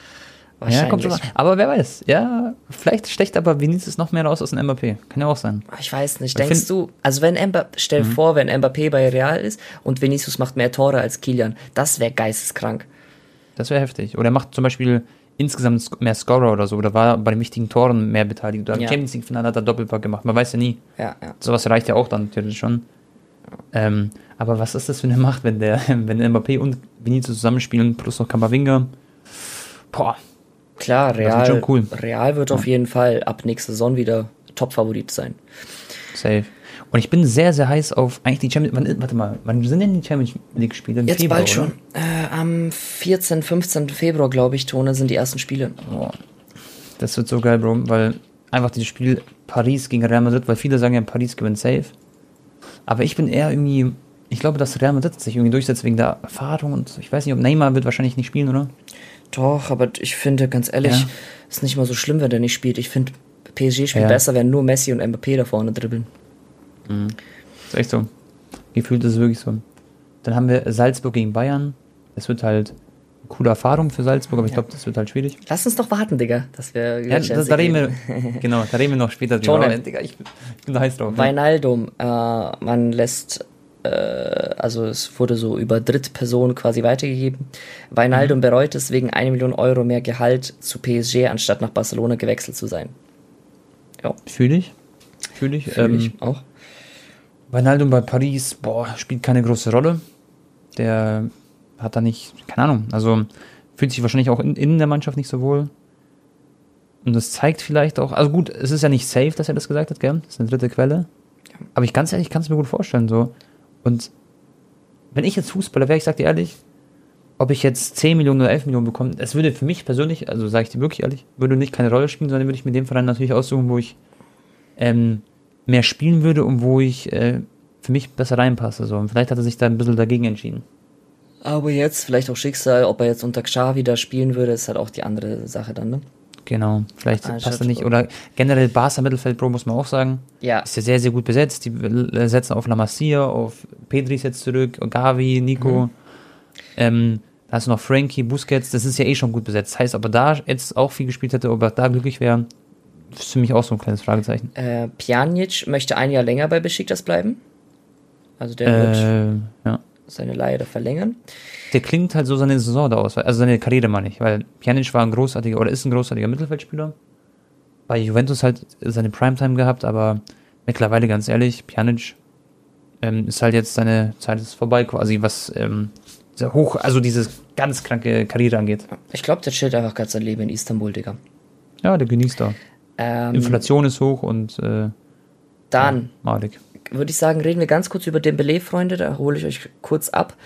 Ja, kommt an. Aber wer weiß. Ja, vielleicht stecht aber Vinicius noch mehr raus aus dem Mbappé. Kann ja auch sein. ich weiß nicht, Ich denkst find- du, also wenn Mbappé, stell Mhm. vor, wenn Mbappé bei Real ist und Vinicius macht mehr Tore als Kilian, das wäre geisteskrank. Das wäre heftig. Oder er macht zum Beispiel insgesamt mehr Scorer oder so. Oder war bei den wichtigen Toren mehr beteiligt. Oder im Ja. Champions League-Finale hat er Doppelpack gemacht. Man weiß ja nie. Ja, ja. Sowas reicht ja auch dann natürlich schon. Ähm, aber was ist das für eine Macht, wenn der, wenn Mbappé und Vinicius zusammenspielen, plus noch Kamavinga? Boah, Klar, Real, cool. Real wird auf jeden Fall ab nächster Saison wieder Top-Favorit sein. safe. Und ich bin sehr, sehr heiß auf eigentlich die Champions League. Warte mal, wann sind denn die Champions League-Spiele? Jetzt Februar, bald schon. Äh, am 14., 15. Februar, glaube ich, Tone, sind die ersten Spiele. Oh, das wird so geil, Bro, weil einfach dieses Spiel Paris gegen Real Madrid, weil viele sagen ja, Paris gewinnt safe. Aber ich bin eher irgendwie, ich glaube, dass Real Madrid sich irgendwie durchsetzt wegen der Erfahrung und ich weiß nicht, ob Neymar wird wahrscheinlich nicht spielen, oder? Doch, aber ich finde, ganz ehrlich, ja. ist nicht mal so schlimm, wenn der nicht spielt. Ich finde, PSG spielt ja. besser, wenn nur Messi und Mbappé da vorne dribbeln. Mhm. Ist echt so. Gefühlt ist es wirklich so. Dann haben wir Salzburg gegen Bayern. Es wird halt eine coole Erfahrung für Salzburg, aber ich glaube, das wird halt schwierig. Lass uns doch warten, Digga. Dass wir ja, das, da reden wir, genau, da reden wir noch später drüber. Digga, ich, ich, bin heiß drauf. Weinaldum, äh, man lässt also es wurde so über Drittpersonen quasi weitergegeben. Weinaldum bereut es, wegen 1 Million Euro mehr Gehalt zu PSG anstatt nach Barcelona gewechselt zu sein. Ja. Fühle ich. Fühle ich. Fühl ich ähm, auch. Wijnaldum bei Paris, boah, spielt keine große Rolle. Der hat da nicht, keine Ahnung, also fühlt sich wahrscheinlich auch in, in der Mannschaft nicht so wohl. Und das zeigt vielleicht auch, also gut, es ist ja nicht safe, dass er das gesagt hat, gell? Das ist eine dritte Quelle. Aber ich ganz ehrlich kann es mir gut vorstellen, so. Und wenn ich jetzt Fußballer wäre, ich sag dir ehrlich, ob ich jetzt 10 Millionen oder 11 Millionen bekomme, das würde für mich persönlich, also sage ich dir wirklich ehrlich, würde nicht keine Rolle spielen, sondern würde ich mit dem Verein natürlich aussuchen, wo ich ähm, mehr spielen würde und wo ich äh, für mich besser reinpasse. So. Und vielleicht hat er sich da ein bisschen dagegen entschieden. Aber jetzt, vielleicht auch Schicksal, ob er jetzt unter Xavi da spielen würde, ist halt auch die andere Sache dann, ne? Genau, vielleicht ah, passt er nicht. Oder generell Barca Mittelfeld Pro muss man auch sagen. Ja. Ist ja sehr, sehr gut besetzt. Die setzen auf La Masia, auf Pedri ist jetzt zurück, Gavi, Nico. Mhm. Ähm, da hast du noch Frankie, Busquets, das ist ja eh schon gut besetzt. Das heißt, ob er da jetzt auch viel gespielt hätte, ob er da glücklich wäre, ist für mich auch so ein kleines Fragezeichen. Äh, Pjanic möchte ein Jahr länger bei Besiktas bleiben. Also der äh, wird ja. Seine Leihe da verlängern. Der klingt halt so seine Saison da aus, also seine Karriere meine ich, weil Pjanic war ein großartiger oder ist ein großartiger Mittelfeldspieler. Bei Juventus halt seine Primetime gehabt, aber mittlerweile ganz ehrlich, Pjanic ähm, ist halt jetzt seine Zeit ist vorbei quasi, was ähm, hoch, also diese ganz kranke Karriere angeht. Ich glaube, der chillt einfach gerade sein Leben in Istanbul, Digga. Ja, der genießt da. Ähm, Inflation ist hoch und äh, dann ja, würde ich sagen, reden wir ganz kurz über den Belay, Freunde. Da hole ich euch kurz ab.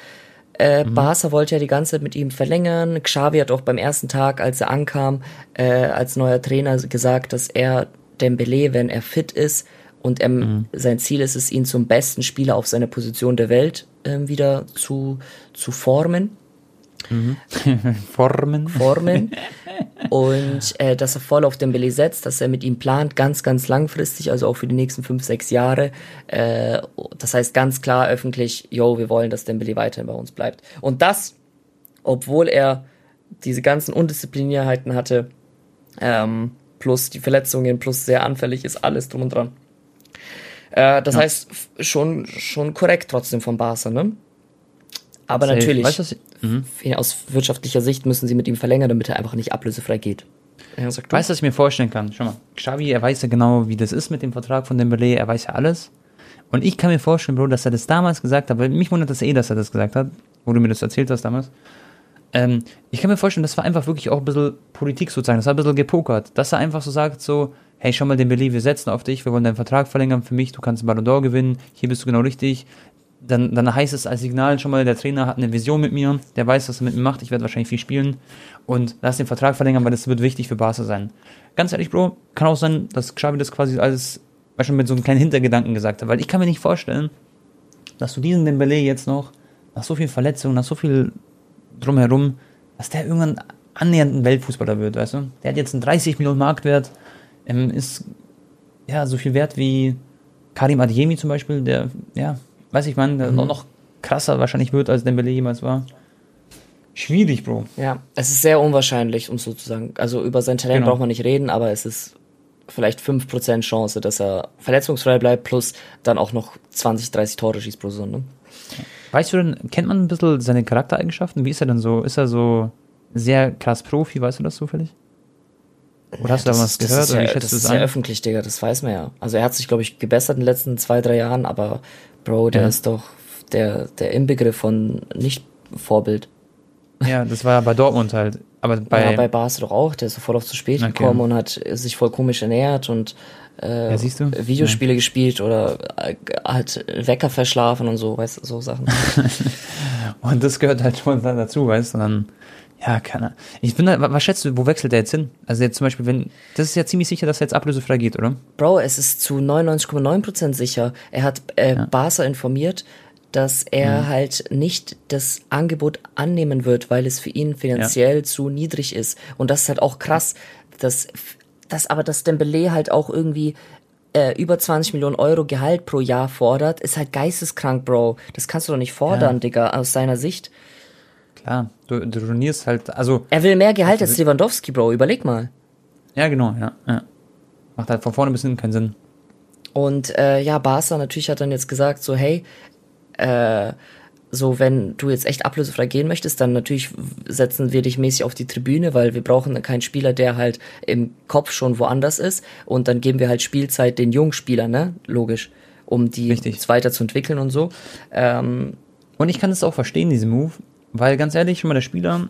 Äh, mhm. Barca wollte ja die ganze Zeit mit ihm verlängern. Xavi hat auch beim ersten Tag, als er ankam, äh, als neuer Trainer gesagt, dass er Dembele, wenn er fit ist und er, mhm. sein Ziel ist es, ihn zum besten Spieler auf seiner Position der Welt äh, wieder zu, zu formen. Mhm. Formen. Formen. Und äh, dass er voll auf Dembele setzt, dass er mit ihm plant, ganz, ganz langfristig, also auch für die nächsten fünf, sechs Jahre. Äh, das heißt ganz klar öffentlich, yo, wir wollen, dass Dembele weiterhin bei uns bleibt. Und das, obwohl er diese ganzen Undisziplinierheiten hatte, ähm, plus die Verletzungen, plus sehr anfällig ist, alles drum und dran. Äh, das ja. heißt, schon, schon korrekt trotzdem von Barca, ne? Aber Safe. natürlich, weißt du, mhm. aus wirtschaftlicher Sicht müssen sie mit ihm verlängern, damit er einfach nicht ablösefrei geht. Ja, weißt du, was ich mir vorstellen kann? Schau mal, Xavi, er weiß ja genau, wie das ist mit dem Vertrag von Dembele, er weiß ja alles. Und ich kann mir vorstellen, Bro, dass er das damals gesagt hat, weil mich wundert das eh, dass er das gesagt hat, wo du mir das erzählt hast damals. Ähm, ich kann mir vorstellen, das war einfach wirklich auch ein bisschen Politik sozusagen, das war ein bisschen gepokert, dass er einfach so sagt, so, hey, schau mal, Dembele, wir setzen auf dich, wir wollen deinen Vertrag verlängern für mich, du kannst Ballon d'Or gewinnen, hier bist du genau richtig, dann, dann heißt es als Signal schon mal, der Trainer hat eine Vision mit mir, der weiß, was er mit mir macht, ich werde wahrscheinlich viel spielen und lass den Vertrag verlängern, weil das wird wichtig für Barca sein. Ganz ehrlich, Bro, kann auch sein, dass Xavi das quasi alles schon mit so einem kleinen Hintergedanken gesagt hat, weil ich kann mir nicht vorstellen, dass du diesen Dembele jetzt noch, nach so viel Verletzungen, nach so viel drumherum, dass der irgendwann annähernd ein Weltfußballer wird, weißt du? Der hat jetzt einen 30 Millionen Marktwert, ähm, ist ja so viel wert wie Karim Adiemi zum Beispiel, der, ja, weiß ich man, mhm. noch krasser wahrscheinlich wird, als Dembele jemals war. Schwierig, Bro. Ja, es ist sehr unwahrscheinlich, um so zu sagen. Also über sein Talent genau. braucht man nicht reden, aber es ist vielleicht 5% Chance, dass er verletzungsfrei bleibt, plus dann auch noch 20, 30 Tore schießt pro Saison. Ne? Weißt du denn, kennt man ein bisschen seine Charaktereigenschaften? Wie ist er denn so? Ist er so sehr krass Profi, weißt du das zufällig? Oder hast du da was gehört? Das ist, ja, das ist sehr öffentlich, Digga, das weiß man ja. Also er hat sich, glaube ich, gebessert in den letzten zwei, drei Jahren, aber Bro, der ja. ist doch der, der Inbegriff von Nicht-Vorbild. Ja, das war ja bei Dortmund halt Aber bei, ja, bei Barca doch auch. Der ist sofort auf zu spät Okay. gekommen und hat sich voll komisch ernährt und äh, Ja? Videospiele gespielt oder äh, hat Wecker verschlafen und so, weißt du, so Sachen. und das gehört halt schon dann dazu, weißt du? Dann, ja, keine Ahnung. Ich bin da, was schätzt du, wo wechselt der jetzt hin? Also jetzt zum Beispiel, wenn, das ist ja ziemlich sicher, dass er jetzt ablösefrei geht, oder? Bro, es ist zu 99,9% sicher. Er hat äh, Barca informiert, dass er halt nicht das Angebot annehmen wird, weil es für ihn finanziell zu niedrig ist. Und das ist halt auch krass, dass, dass aber das Dembele halt auch irgendwie äh, über 20 Millionen Euro Gehalt pro Jahr fordert, ist halt geisteskrank, Bro. Das kannst du doch nicht fordern, Ja. Digga, aus seiner Sicht. Klar, du, du ruinierst halt, also, Er will mehr Gehalt als Lewandowski, Bro. Überleg mal. ja, genau, ja, ja. Macht halt von vorne bis hinten keinen Sinn. Und äh, ja, Barca natürlich hat dann jetzt gesagt, so hey, äh, so wenn du jetzt echt ablösefrei gehen möchtest, dann natürlich setzen wir dich mäßig auf die Tribüne, weil wir brauchen keinen Spieler, der halt im Kopf schon woanders ist. Und dann geben wir halt Spielzeit den jungen Spielern, ne? Logisch, um die Richtig. weiterzuentwickeln und so. Ähm, Und ich kann es auch verstehen, diesen Move, weil ganz ehrlich, schon mal der Spieler,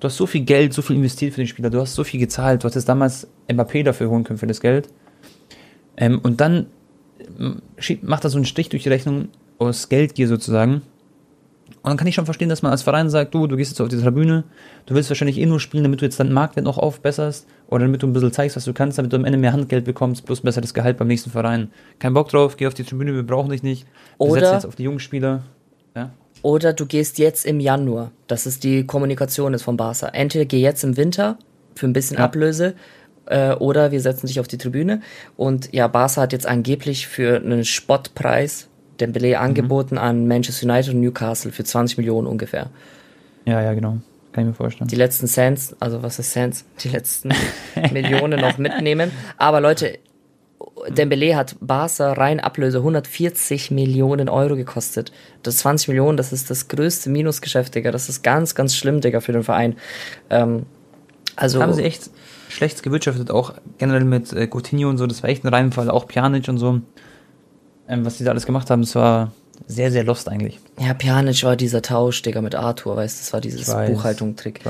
du hast so viel Geld, so viel investiert für den Spieler, du hast so viel gezahlt, du hattest damals Mbappé dafür holen können für das Geld. Ähm, und dann ähm, macht er so einen Strich durch die Rechnung aus Geldgier sozusagen. Und dann kann ich schon verstehen, dass man als Verein sagt, du, du gehst jetzt auf die Tribüne, du willst wahrscheinlich eh nur spielen, damit du jetzt deinen Marktwert noch aufbesserst oder damit du ein bisschen zeigst, was du kannst, damit du am Ende mehr Handgeld bekommst, plus besseres Gehalt beim nächsten Verein. Kein Bock drauf, geh auf die Tribüne, wir brauchen dich nicht. Wir Oder- setzen jetzt auf die jungen Spieler. Oder du gehst jetzt im Januar. Das ist die Kommunikation jetzt von Barca. Entweder geh jetzt im Winter für ein bisschen Ja. Ablöse äh, oder wir setzen dich auf die Tribüne. Und ja, Barca hat jetzt angeblich für einen Spottpreis Dembele angeboten an Manchester United und Newcastle für 20 Millionen ungefähr. Ja, ja, genau. Kann ich mir vorstellen. Die letzten Cents, also was ist Cents? Die letzten Millionen noch mitnehmen. Aber Leute, Dembele hat Barca rein Ablöse 140 Millionen Euro gekostet. Das 20 Millionen, das ist das größte Minusgeschäft, Digga. Das ist ganz, ganz schlimm, Digga, für den Verein. Ähm, also, haben sie echt schlecht gewirtschaftet, auch generell mit äh, Coutinho und so, das war echt ein Reinfall, auch Pjanic und so. Ähm, was die da alles gemacht haben, das war sehr, sehr lost eigentlich. ja, Pjanic war dieser Tausch, Digga, mit Arthur, weißt du, das war dieses Buchhaltung-Trick.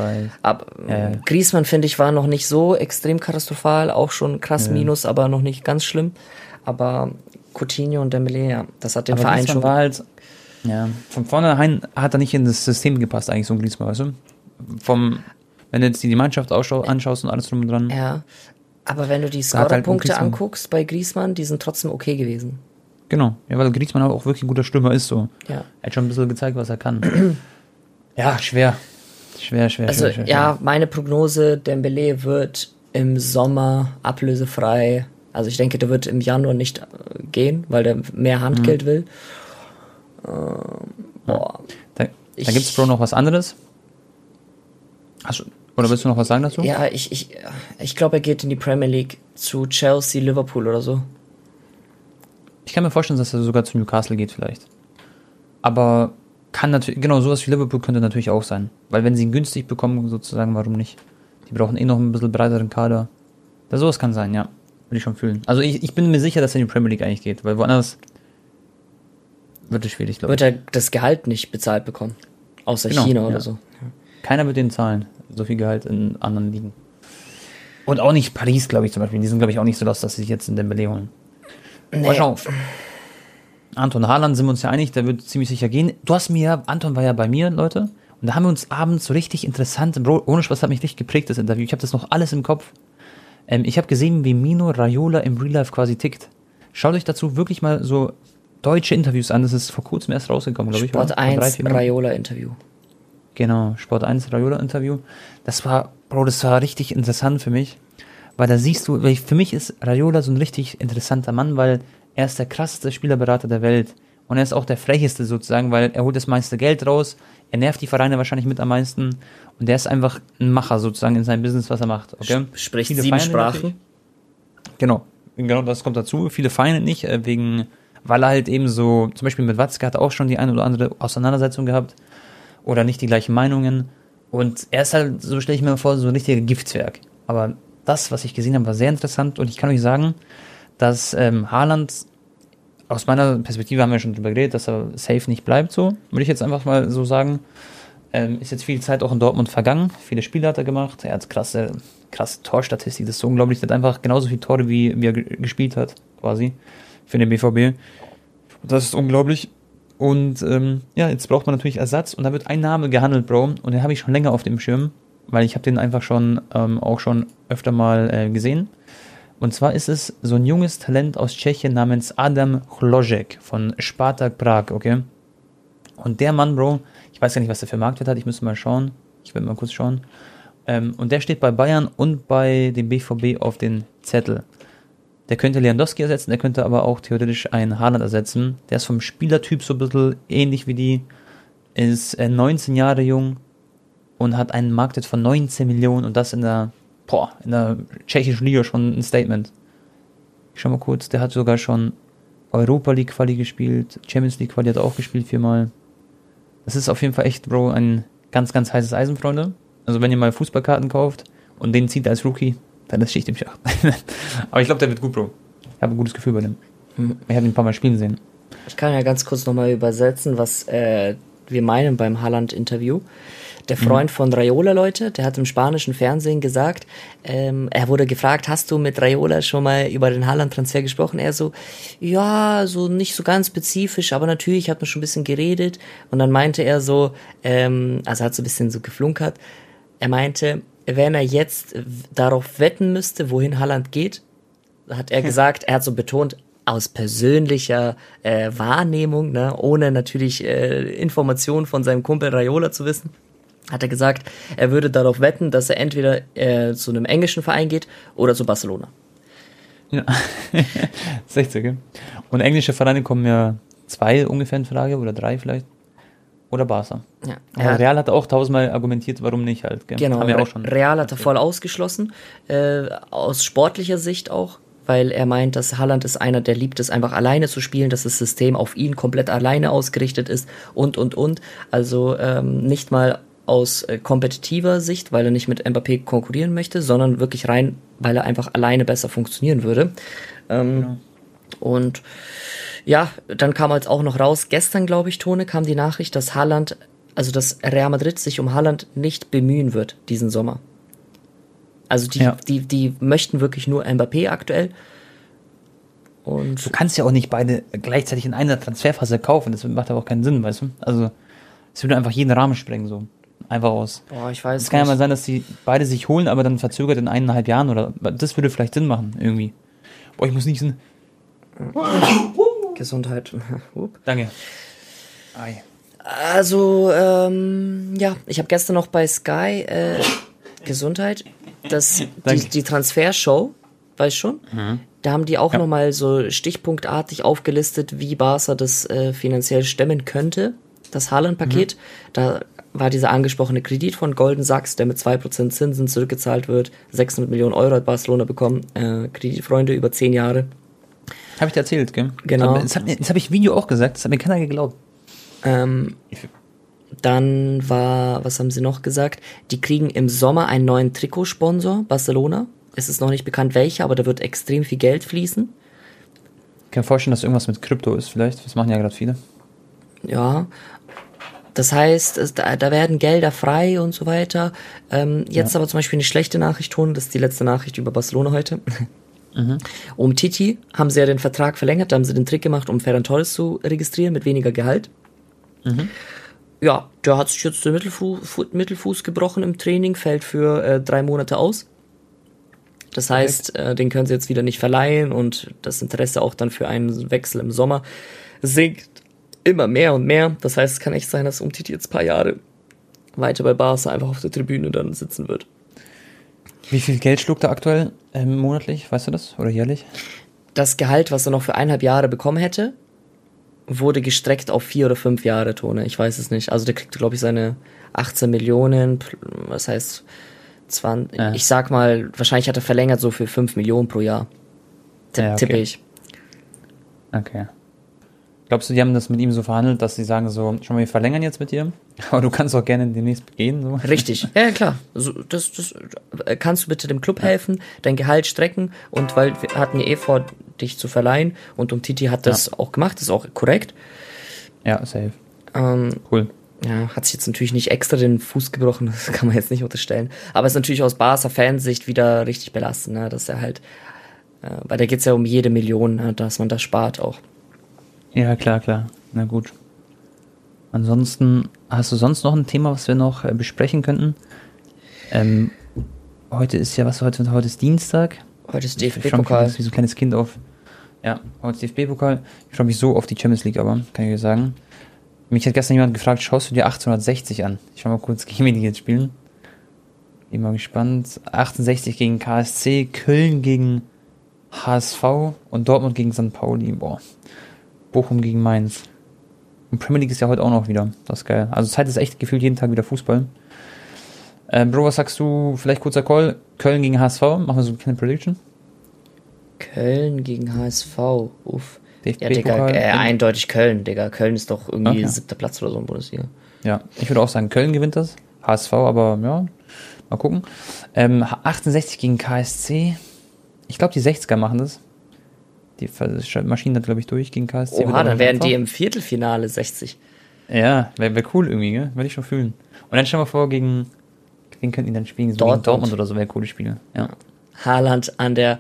Aber Ja, ja. Griezmann, finde ich, war noch nicht so extrem katastrophal, auch schon krass Minus, aber noch nicht ganz schlimm. Aber Coutinho und Dembele, ja, das hat den Aber Verein Griezmann schon war halt, ja, von vornherein hat er nicht in das System gepasst, eigentlich so ein Griezmann, weißt du? Vom, wenn du jetzt die Mannschaft anschaust und alles drum und dran. Ja. Aber wenn du die halt Scorer-Punkte Griezmann- anguckst bei Griezmann, die sind trotzdem okay gewesen. Genau, ja, weil Griezmann auch wirklich ein guter Stürmer ist, so. Ja. Er hat schon ein bisschen gezeigt, was er kann. ja, schwer. Schwer, schwer, Also, schwer, schwer. ja, meine Prognose, Dembele wird im Sommer ablösefrei. Also ich denke, der wird im Januar nicht äh, gehen, weil der mehr Mhm. Handgeld will. Ähm, boah. Da, da gibt es, Bro, noch was anderes. Hast oder willst du noch was sagen dazu? Ja, ich, ich, ich glaube, er geht in die Premier League zu Chelsea, Liverpool oder so. Ich kann mir vorstellen, dass er sogar zu Newcastle geht vielleicht. Aber kann natürlich, genau, sowas wie Liverpool könnte natürlich auch sein. Weil wenn sie ihn günstig bekommen, sozusagen, warum nicht? Die brauchen eh noch ein bisschen breiteren Kader. Da sowas kann sein, ja. Würde ich schon fühlen. Also ich, ich bin mir sicher, dass er in die Premier League eigentlich geht, weil woanders wird es schwierig, glaube ich. Wird er das Gehalt nicht bezahlt bekommen. Außer Genau, China oder ja. so. Keiner wird den zahlen. So viel Gehalt in anderen Ligen. Und auch nicht Paris, glaube ich zum Beispiel. Die sind, glaube ich, auch nicht so los, dass sie sich jetzt in Dembele holen. Mal schauen. Anton Haaland sind wir uns ja einig, der wird ziemlich sicher gehen. Du hast mir ja, Anton war ja bei mir, Leute, und da haben wir uns abends so richtig interessant, Bro, ohne Spaß hat mich richtig geprägt, das Interview. Ich habe das noch alles im Kopf. Ähm, ich habe gesehen, wie Mino Raiola im Real Life quasi tickt. Schaut euch dazu wirklich mal so deutsche Interviews an. Das ist vor kurzem erst rausgekommen, glaube ich. Sport oder? Vor drei, 1 vier Monaten. Raiola-Interview. Genau, Sport 1 Raiola-Interview. Das war, Bro, das war richtig interessant für mich. Weil da siehst du, weil ich, für mich ist Raiola so ein richtig interessanter Mann, weil er ist der krasseste Spielerberater der Welt. Und er ist auch der frecheste sozusagen, weil er holt das meiste Geld raus, er nervt die Vereine wahrscheinlich mit am meisten. Und der ist einfach ein Macher sozusagen in seinem Business, was er macht. Okay? Spricht Viele sieben ihn Sprachen. natürlich. Genau, genau, das kommt dazu. Viele ihn nicht, äh, wegen, weil er halt eben so, zum Beispiel mit Watzke hat er auch schon die eine oder andere Auseinandersetzung gehabt oder nicht die gleichen Meinungen. Und er ist halt, so stelle ich mir vor, so ein richtiger Giftswerk. Aber das, was ich gesehen habe, war sehr interessant und ich kann euch sagen, dass ähm, Haaland aus meiner Perspektive haben wir schon drüber geredet, dass er safe nicht bleibt, so würde ich jetzt einfach mal so sagen. Ähm, ist jetzt viel Zeit auch in Dortmund vergangen. Viele Spiele hat er gemacht. Er hat krasse, krasse Torstatistik. Das ist so unglaublich. Er hat einfach genauso viele Tore, wie, wie er gespielt hat, quasi, für den BVB. Das ist unglaublich. Und ähm, ja, jetzt braucht man natürlich Ersatz. Und da wird ein Name gehandelt, Bro. Und den habe ich schon länger auf dem Schirm, weil ich habe den einfach schon ähm, auch schon öfter mal äh, gesehen. Und zwar ist es so ein junges Talent aus Tschechien namens Adam Chlojek von Spartak Prag, okay? Und der Mann, Bro, ich weiß gar nicht, was der für Marktwert hat, ich müsste mal schauen. Ich werde mal kurz schauen. Ähm, und der steht bei Bayern und bei dem BVB auf den Zettel. Der könnte Lewandowski ersetzen, der könnte aber auch theoretisch einen Haaland ersetzen. Der ist vom Spielertyp so ein bisschen ähnlich wie die, ist 19 äh, Jahre jung und hat einen Marktwert von 19 Millionen und das in der boah, in der tschechischen Liga schon ein Statement. Ich schau mal kurz, der hat sogar schon Europa League Quali gespielt, Champions League Quali hat er auch gespielt viermal. Das ist auf jeden Fall echt, Bro, ein ganz, ganz heißes Eisen, Freunde. Also wenn ihr mal Fußballkarten kauft und den zieht als Rookie, dann ist Schicht im Schacht. Aber ich glaube, der wird gut, Bro. Ich habe ein gutes Gefühl bei dem. Mhm. Ich habe ihn ein paar Mal spielen sehen. Ich kann ja ganz kurz nochmal übersetzen, was äh, wir meinen beim Haaland-Interview. Der Freund mhm. von Raiola, Leute, der hat im spanischen Fernsehen gesagt, ähm, er wurde gefragt, hast du mit Raiola schon mal über den Haaland-Transfer gesprochen? Er so, ja, so nicht so ganz spezifisch, aber natürlich hat man schon ein bisschen geredet. Und dann meinte er so, ähm, also hat so ein bisschen so geflunkert, er meinte, wenn er jetzt darauf wetten müsste, wohin Haaland geht, hat er gesagt, er hat so betont, aus persönlicher äh, Wahrnehmung, ne, ohne natürlich äh, Informationen von seinem Kumpel Raiola zu wissen, hat er gesagt, er würde darauf wetten, dass er entweder äh, zu einem englischen Verein geht oder zu Barcelona. Ja, 60. Und englische Vereine kommen ja zwei ungefähr in Frage oder drei vielleicht. Oder Barca. Ja. Aber Real hat auch tausendmal argumentiert, warum nicht halt. Gell? Genau, Haben wir auch schon Real hat er voll ausgeschlossen, äh, aus sportlicher Sicht auch, weil er meint, dass Haaland ist einer, der liebt es einfach alleine zu spielen, dass das System auf ihn komplett alleine ausgerichtet ist und, und, und. Also ähm, nicht mal aus äh, kompetitiver Sicht, weil er nicht mit Mbappé konkurrieren möchte, sondern wirklich rein, weil er einfach alleine besser funktionieren würde. Ähm, genau. Und ja, dann kam jetzt auch noch raus, gestern glaube ich, Tone, kam die Nachricht, dass Haaland, also dass Real Madrid sich um Haaland nicht bemühen wird diesen Sommer. Also die, ja. die, die möchten wirklich nur Mbappé aktuell. Und du kannst ja auch nicht beide gleichzeitig in einer Transferphase kaufen, das macht aber auch keinen Sinn, weißt du? Also es würde einfach jeden Rahmen sprengen so. Einfach aus. Boah, ich weiß Es kann ja mal sein, dass die beide sich holen, aber dann verzögert in eineinhalb Jahren oder das würde vielleicht Sinn machen, irgendwie. Boah, ich muss nicht so. Gesundheit. Danke. Ei. Also, ähm, ja, ich habe gestern noch bei Sky äh, Gesundheit, das, die, die Transfershow, weißt schon? Mhm. Da haben die auch ja. nochmal so stichpunktartig aufgelistet, wie Barca das äh, finanziell stemmen könnte, das Haaland-Paket. Mhm. Da war dieser angesprochene Kredit von Golden Sachs, der mit 2% Zinsen zurückgezahlt wird. 600 Millionen Euro hat Barcelona bekommen. Äh, Kreditfreunde über 10 Jahre. Habe ich dir erzählt, gell? Genau. Das, das habe ich im Video auch gesagt, das hat mir keiner geglaubt. Ähm, dann war, was haben sie noch gesagt? Die kriegen im Sommer einen neuen Trikotsponsor, Barcelona. Es ist noch nicht bekannt welcher, aber da wird extrem viel Geld fließen. Ich kann mir vorstellen, dass irgendwas mit Krypto ist, vielleicht. Das machen ja gerade viele. Ja, das heißt, es, da, da werden Gelder frei und so weiter. Ähm, jetzt ja. aber zum Beispiel eine schlechte Nachricht tun, das ist die letzte Nachricht über Barcelona heute. Mhm. Um Titi haben sie ja den Vertrag verlängert, da haben sie den Trick gemacht, um Ferran Torres zu registrieren mit weniger Gehalt. Mhm. Ja, der hat sich jetzt den Mittelfuß, Mittelfuß gebrochen im Training, fällt für äh, drei Monate aus. Das heißt, äh, den können sie jetzt wieder nicht verleihen und das Interesse auch dann für einen Wechsel im Sommer sinkt immer mehr und mehr. Das heißt, es kann echt sein, dass Umtiti jetzt ein paar Jahre weiter bei Barca einfach auf der Tribüne dann sitzen wird. Wie viel Geld schluckt er aktuell ähm, monatlich? Weißt du das? Oder jährlich? Das Gehalt, was er noch für eineinhalb Jahre bekommen hätte, wurde gestreckt auf vier oder fünf Jahre, Tone. Ich weiß es nicht. Also der kriegt, glaube ich, seine 18 Millionen, was heißt 20, ja. ich sag mal, wahrscheinlich hat er verlängert so für 5 Millionen pro Jahr. Tipp, ja, okay. Tippe ich. Okay. Glaubst du, die haben das mit ihm so verhandelt, dass sie sagen so, schon mal, wir verlängern jetzt mit dir, aber du kannst auch gerne demnächst gehen? So? Richtig, ja klar. Also, das, das, äh, kannst du bitte dem Club ja. helfen, dein Gehalt strecken und weil wir hatten ja eh vor, dich zu verleihen und um Titi hat das ja. auch gemacht, das ist auch korrekt. Ja, safe. Ähm, cool. ja, hat sich jetzt natürlich nicht extra den Fuß gebrochen, das kann man jetzt nicht unterstellen. Aber ist natürlich aus Barca-Fansicht wieder richtig belastend, ne? dass er halt, äh, weil da geht's ja um jede Million, ne? dass man das spart auch. Ja, klar, klar. Na gut. Ansonsten, hast du sonst noch ein Thema, was wir noch äh, besprechen könnten? Ähm, heute ist ja, was heute? Heute ist Dienstag. Heute ist DFB-Pokal. Wie so ein kleines Kind auf. Ja, heute ist DFB-Pokal. Ich freue mich so auf die Champions League, aber kann ich dir sagen. Mich hat gestern jemand gefragt, schaust du dir 1860 an? Ich schau mal kurz gegen wen die jetzt spielen. Bin mal gespannt. 68 gegen KSC, Köln gegen HSV und Dortmund gegen St. Pauli. Boah. Bochum gegen Mainz. Und Premier League ist ja heute auch noch wieder. Das ist geil. Also Zeit ist echt gefühlt jeden Tag wieder Fußball. Ähm, Bro, was sagst du? Vielleicht kurzer Call. Köln gegen HSV. Machen wir so eine Prediction. Köln gegen HSV. Uff. Ja, Digga, äh, eindeutig Köln, Digga. Köln ist doch irgendwie okay. siebter Platz oder so im Bundesliga. Ja, ich würde auch sagen, Köln gewinnt das. HSV, aber ja, mal gucken. Ähm, 68 gegen KSC. Ich glaube, die 60er machen das. Die Maschinen dann, glaube ich, durch gegen KSC. Oha, dann wären die im Viertelfinale 60. Ja, wäre wär cool irgendwie, gell? Würde ich schon fühlen. Und dann stell mal vor, gegen wen könnten die dann spielen? So Dortmund. Dortmund oder so wäre coole Spiele. Ja. Haaland an der,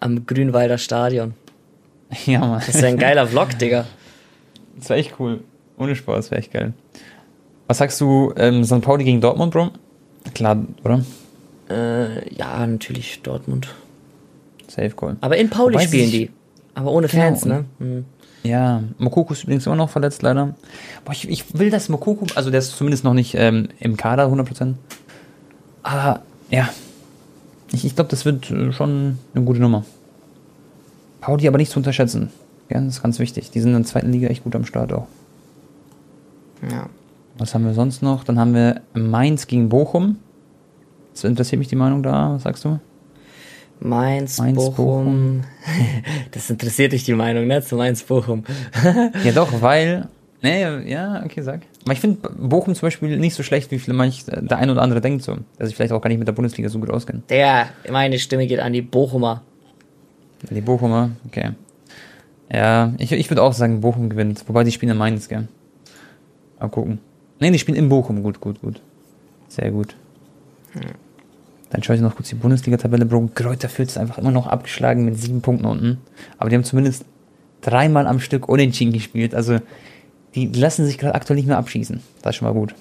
am Grünwalder Stadion. Ja, Mann. Das wäre ein geiler Vlog, Digga. Das wäre echt cool. Ohne Spaß, wäre echt geil. Was sagst du, ähm, St. Pauli gegen Dortmund, Bro? Klar, oder? Äh, ja, natürlich Dortmund. Safe Call. Aber in Pauli Wobei spielen die. Aber ohne genau. Fans, ne? Mhm. Ja, Mokoko ist übrigens immer noch verletzt, leider. Boah, ich, ich will, dass Mokoko, also der ist zumindest noch nicht ähm, im Kader, 100%. Aber, ja. Ich, ich glaube, das wird äh, schon eine gute Nummer. Pauli aber nicht zu unterschätzen. Ja, das ist ganz wichtig. Die sind in der zweiten Liga echt gut am Start auch. Ja. Was haben wir sonst noch? Dann haben wir Mainz gegen Bochum. Das interessiert mich die Meinung da. Was sagst du? Mainz, Mainz Bochum. Bochum. das interessiert dich die Meinung, ne? Zu Mainz, Bochum. ja, doch, weil. Nee, ja, okay, sag. Aber ich finde Bochum zum Beispiel nicht so schlecht, wie vielleicht der ein oder andere denkt so. Dass ich vielleicht auch gar nicht mit der Bundesliga so gut auskenne. Der, meine Stimme geht an die Bochumer. Die Bochumer, okay. Ja, ich, ich würde auch sagen, Bochum gewinnt. Wobei die spielen in Mainz, gell? Mal gucken. Nee, die spielen in Bochum. Gut, gut, gut. Sehr gut. Hm. Dann schaue ich noch kurz die Bundesliga-Tabelle, Bro. Kräuter Fürth ist einfach immer noch abgeschlagen mit sieben Punkten unten. Aber die haben zumindest dreimal am Stück unentschieden gespielt. Also, die lassen sich gerade aktuell nicht mehr abschießen. Das ist schon mal gut.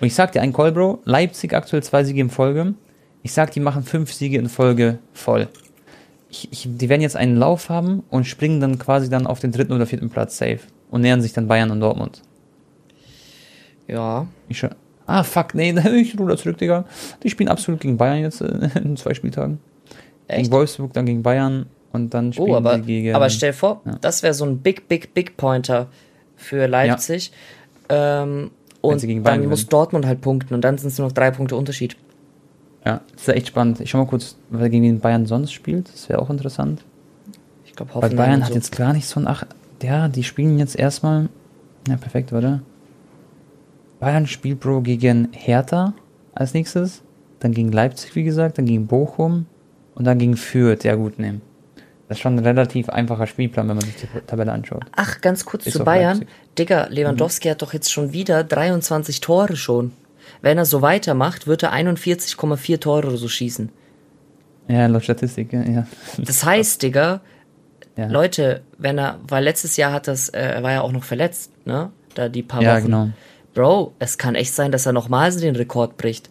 Und ich sag dir einen Call, Bro. Leipzig aktuell zwei Siege in Folge. Ich sag, die machen fünf Siege in Folge voll ich, ich, die werden jetzt einen Lauf haben und springen dann quasi dann auf den dritten oder vierten Platz safe und nähern sich dann Bayern und Dortmund. Ja. Ich. Ah, fuck, nee, ich ruder zurück, Digga. Die spielen absolut gegen Bayern jetzt äh, in zwei Spieltagen. Echt? Gegen Wolfsburg, dann gegen Bayern und dann oh, spielen oh, aber, sie gegen. Aber stell vor, ja. das wäre so ein Big, Big, Big Pointer für Leipzig. Ja. Ähm, und dann gewinnen. muss Dortmund halt punkten und dann sind es nur noch drei Punkte Unterschied. Ja, das ist echt spannend. Ich schau mal kurz, wer gegen den Bayern sonst spielt. Das wäre auch interessant. Ich glaube, Weil Bayern hat so. jetzt gar nichts von. Ach, ja, die spielen jetzt erstmal. Ja, perfekt, oder? Bayern spielt Bro gegen Hertha als nächstes. Dann gegen Leipzig, wie gesagt. Dann gegen Bochum. Und dann gegen Fürth. Ja, gut, nehmen. Das ist schon ein relativ einfacher Spielplan, wenn man sich die Tabelle anschaut. Ach, ganz kurz ist zu Bayern. Leipzig. Digga, Lewandowski mhm. hat doch jetzt schon wieder 23 Tore schon wenn er so weitermacht, wird er 41,4 Tore oder so schießen. Ja, laut Statistik, ja. Das heißt, Digga, ja. Leute, wenn er, weil letztes Jahr hat das, äh, er war ja auch noch verletzt, ne? Da die paar ja, Wochen. genau. Bro, es kann echt sein, dass er nochmal den Rekord bricht.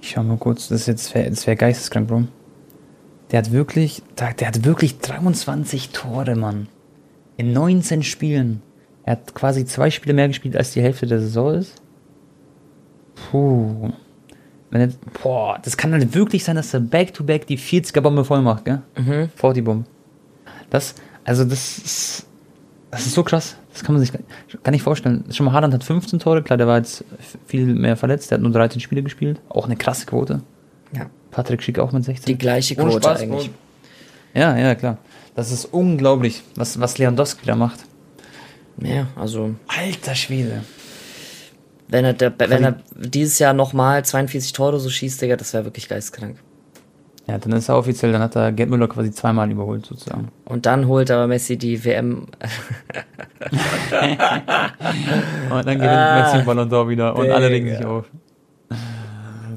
Ich schau mal kurz, das ist jetzt, das wäre geisteskrank, Bro. Der hat wirklich, der hat wirklich 23 Tore, Mann. In 19 Spielen. Er hat quasi zwei Spiele mehr gespielt, als die Hälfte der Saison ist. Puh. Wenn jetzt, boah, das kann halt wirklich sein, dass er back-to-back die 40er-Bombe voll macht, gell? Mhm. 40-Bombe. Das, also das ist, das ist so krass. Das kann man sich gar nicht vorstellen. Schon mal Haaland hat 15 Tore, klar, der war jetzt viel mehr verletzt, der hat nur 13 Spiele gespielt. Auch eine krasse Quote. Ja. Patrick Schick auch mit 16. Die gleiche Quote Spaß, eigentlich. Ja, ja, klar. Das ist unglaublich, was, was Lewandowski da macht. Ja, also. Alter Schwede. Wenn er, der, wenn er dieses Jahr nochmal 42 Tore so schießt, Digga, das wäre wirklich geistkrank. Ja, dann ist er offiziell, dann hat er Gerd Müller quasi zweimal überholt, sozusagen. Und dann holt aber Messi die WM. und dann gewinnt ah, Messi den Ballon d'Or wieder und alle regen sich auf.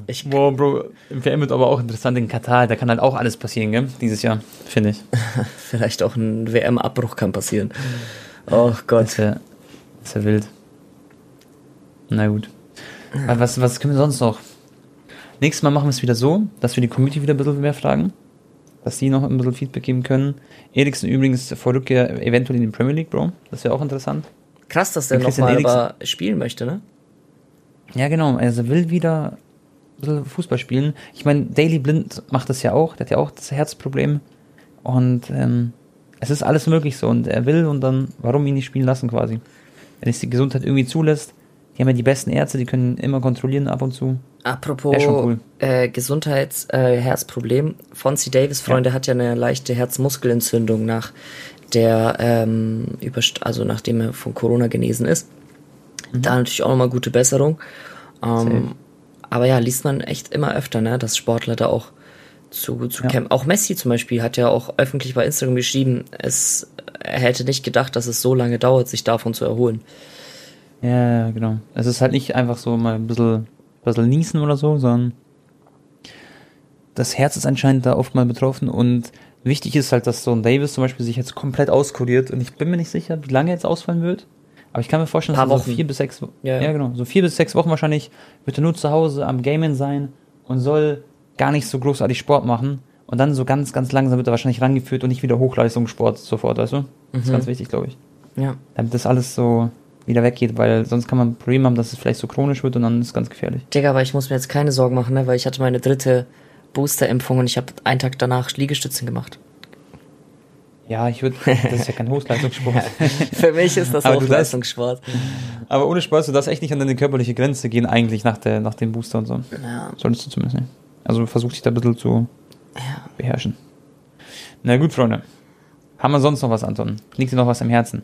Ich, Boah, Bro, WM wird aber auch interessant in Katar, da kann halt auch alles passieren, gell? Dieses Jahr, finde ich. Vielleicht auch ein WM-Abbruch kann passieren. Oh Gott. Das wäre wär wild. Na gut. Was, was können wir sonst noch? Nächstes Mal machen wir es wieder so, dass wir die Community wieder ein bisschen mehr fragen. Dass die noch ein bisschen Feedback geben können. Eriksen übrigens vor Rückkehr eventuell in die Premier League, Bro. Das wäre auch interessant. Krass, dass der nochmal aber spielen möchte, ne? Ja, genau. Also er will wieder Fußball spielen. Ich meine, Daily Blind macht das ja auch, der hat ja auch das Herzproblem. Und ähm, es ist alles möglich so und er will und dann, warum ihn nicht spielen lassen quasi? Wenn es die Gesundheit irgendwie zulässt, die haben ja die besten Ärzte, die können immer kontrollieren ab und zu. Apropos cool. äh, Gesundheitsherzproblem, äh, Fonzie Davis, Freunde, ja. hat ja eine leichte Herzmuskelentzündung nach der, ähm, also nachdem er von Corona genesen ist. Mhm. Da natürlich auch nochmal gute Besserung. Ähm, aber ja, liest man echt immer öfter, ne, dass Sportler da auch zu, zu ja. kämpfen. Auch Messi zum Beispiel hat ja auch öffentlich bei Instagram geschrieben, es, er hätte nicht gedacht, dass es so lange dauert, sich davon zu erholen. Ja, genau. Es ist halt nicht einfach so mal ein bisschen, bisschen niesen oder so, sondern das Herz ist anscheinend da oft mal betroffen und wichtig ist halt, dass so ein Davis zum Beispiel sich jetzt komplett auskuriert und ich bin mir nicht sicher, wie lange er jetzt ausfallen wird. Aber ich kann mir vorstellen, dass er so vier bis sechs, ja, ja, genau, so vier bis sechs Wochen wahrscheinlich wird er nur zu Hause am Gamen sein und soll gar nicht so großartig Sport machen. Und dann so ganz, ganz langsam wird er wahrscheinlich rangeführt und nicht wieder Hochleistungssport sofort, weißt du? Das ist mhm. ganz wichtig, glaube ich. Ja. Damit das alles so wieder weggeht, weil sonst kann man ein Problem haben, dass es vielleicht so chronisch wird und dann ist es ganz gefährlich. Digga, aber ich muss mir jetzt keine Sorgen machen, ne? weil ich hatte meine dritte Booster-Impfung und ich habe einen Tag danach Liegestützen gemacht. Ja, ich würde, das ist ja kein Hochleistungssport. Für mich ist das Hochleistungssport. aber ohne Spaß, du darfst echt nicht an deine körperliche Grenze gehen, eigentlich nach, der, nach dem Booster und so. Ja. Solltest du zumindest nicht. Also versuch dich da ein bisschen zu ja. beherrschen. Na gut, Freunde. Haben wir sonst noch was, Anton? Liegt dir noch was im Herzen?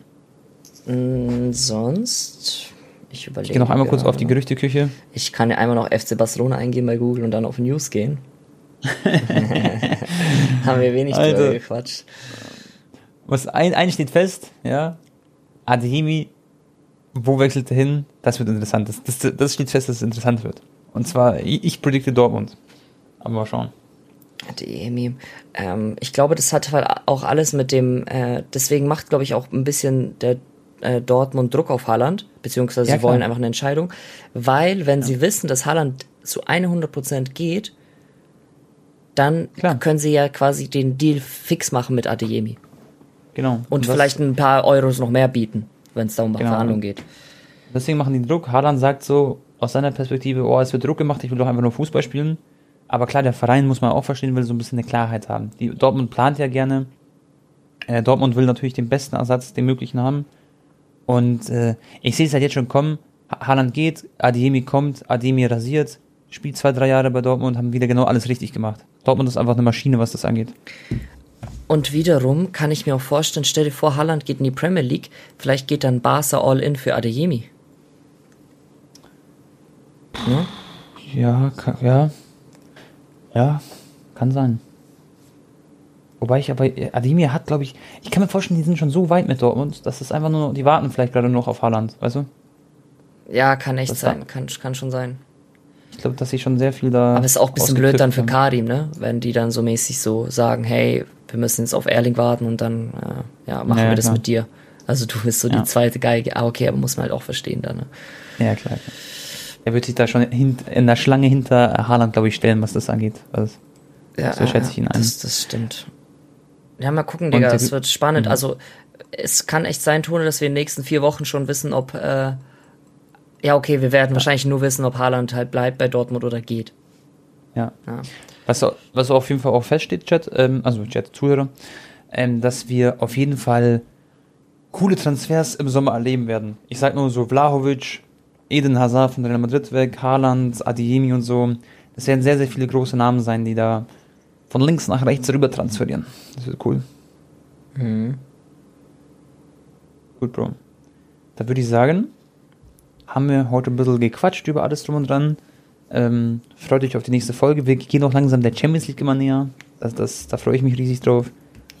Mm, sonst, ich überlege. Ich gehe noch einmal kurz auf die Gerüchteküche. Ich kann ja einmal noch FC Barcelona eingeben bei Google und dann auf News gehen. Haben wir wenig drüber gequatscht. Was ein, ein steht fest, ja. Adeyemi, wo wechselt er hin? Das wird interessant. Das, das, das steht fest, dass es interessant wird. Und zwar, ich, ich predikte Dortmund. Aber mal schauen. Adeyemi. Ähm, ich glaube, das hat halt auch alles mit dem, äh, deswegen macht, glaube ich, auch ein bisschen der äh, Dortmund Druck auf Haaland, beziehungsweise ja, sie wollen einfach eine Entscheidung, weil wenn ja. sie wissen, dass Haaland zu 100% geht, dann klar. können sie ja quasi den Deal fix machen mit Adeyemi. Genau. Und, Und vielleicht ein paar Euros noch mehr bieten, wenn es da um genau. Verhandlungen geht. Deswegen machen die Druck. Haaland sagt so aus seiner Perspektive, oh, es wird Druck gemacht, ich will doch einfach nur Fußball spielen. Aber klar, der Verein muss man auch verstehen, will so ein bisschen eine Klarheit haben. Die Dortmund plant ja gerne. Äh, Dortmund will natürlich den besten Ersatz, den möglichen haben. Und äh, ich sehe es halt jetzt schon kommen. Haaland geht, Adiemi kommt, Adiemi rasiert, spielt zwei, drei Jahre bei Dortmund, haben wieder genau alles richtig gemacht. Dortmund ist einfach eine Maschine, was das angeht. Und wiederum kann ich mir auch vorstellen, stell dir vor, Haaland geht in die Premier League, vielleicht geht dann Barca all in für Adeyemi. Hm? Ja, kann, ja. Ja, kann sein. Wobei ich aber, Ademir hat, glaube ich, ich kann mir vorstellen, die sind schon so weit mit Dortmund, dass es einfach nur, die warten vielleicht gerade noch auf Haaland, weißt du? Ja, kann echt das sein, kann, kann schon sein. Ich glaube, dass sie schon sehr viel da. Aber es ist auch ein bisschen blöd dann für haben. Karim, ne? Wenn die dann so mäßig so sagen, hey, wir müssen jetzt auf Erling warten und dann, äh, ja, machen ja, wir das klar. mit dir. Also du bist so ja. die zweite Geige. Ah, okay, aber muss man halt auch verstehen dann, ne? Ja, klar. Er wird sich da schon in der Schlange hinter Haaland, glaube ich, stellen, was das angeht. Also, ja, so schätze ich ihn ein. Das, das stimmt. Ja, mal gucken, Digga, es wird spannend. Mhm. Also, es kann echt sein, Tone, dass wir in den nächsten vier Wochen schon wissen, ob, äh, ja, okay, wir werden ja. wahrscheinlich nur wissen, ob Haaland halt bleibt bei Dortmund oder geht. Ja. ja. Was, was auf jeden Fall auch feststeht, Chat, ähm, also Chat, Zuhörer, ähm, dass wir auf jeden Fall coole Transfers im Sommer erleben werden. Ich sag nur so Vlahovic, Eden Hazard von Real Madrid weg, Haaland, Adiemi und so. Das werden sehr, sehr viele große Namen sein, die da von links nach rechts rüber transferieren. Das wird cool. Mhm. Gut, Bro. Da würde ich sagen, haben wir heute ein bisschen gequatscht über alles drum und dran. Ähm, freut euch auf die nächste Folge. Wir gehen auch langsam der Champions League immer näher. Das, das, da freue ich mich riesig drauf.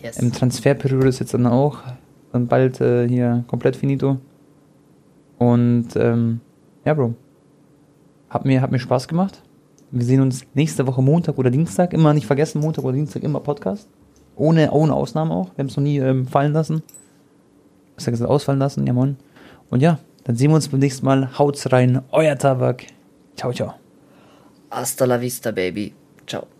Yes. Im Transferperiode ist jetzt dann auch dann bald äh, hier komplett finito. Und ähm, ja, Bro. Hat mir, hat mir Spaß gemacht. Wir sehen uns nächste Woche Montag oder Dienstag. Immer nicht vergessen, Montag oder Dienstag immer Podcast. Ohne, ohne Ausnahme auch. Wir haben es noch nie ähm, fallen lassen. Was gesagt, ausfallen lassen, ja, Mann. Und ja, dann sehen wir uns beim nächsten Mal. Haut's rein, euer Tabak. Ciao, ciao. Hasta la vista, baby. Ciao.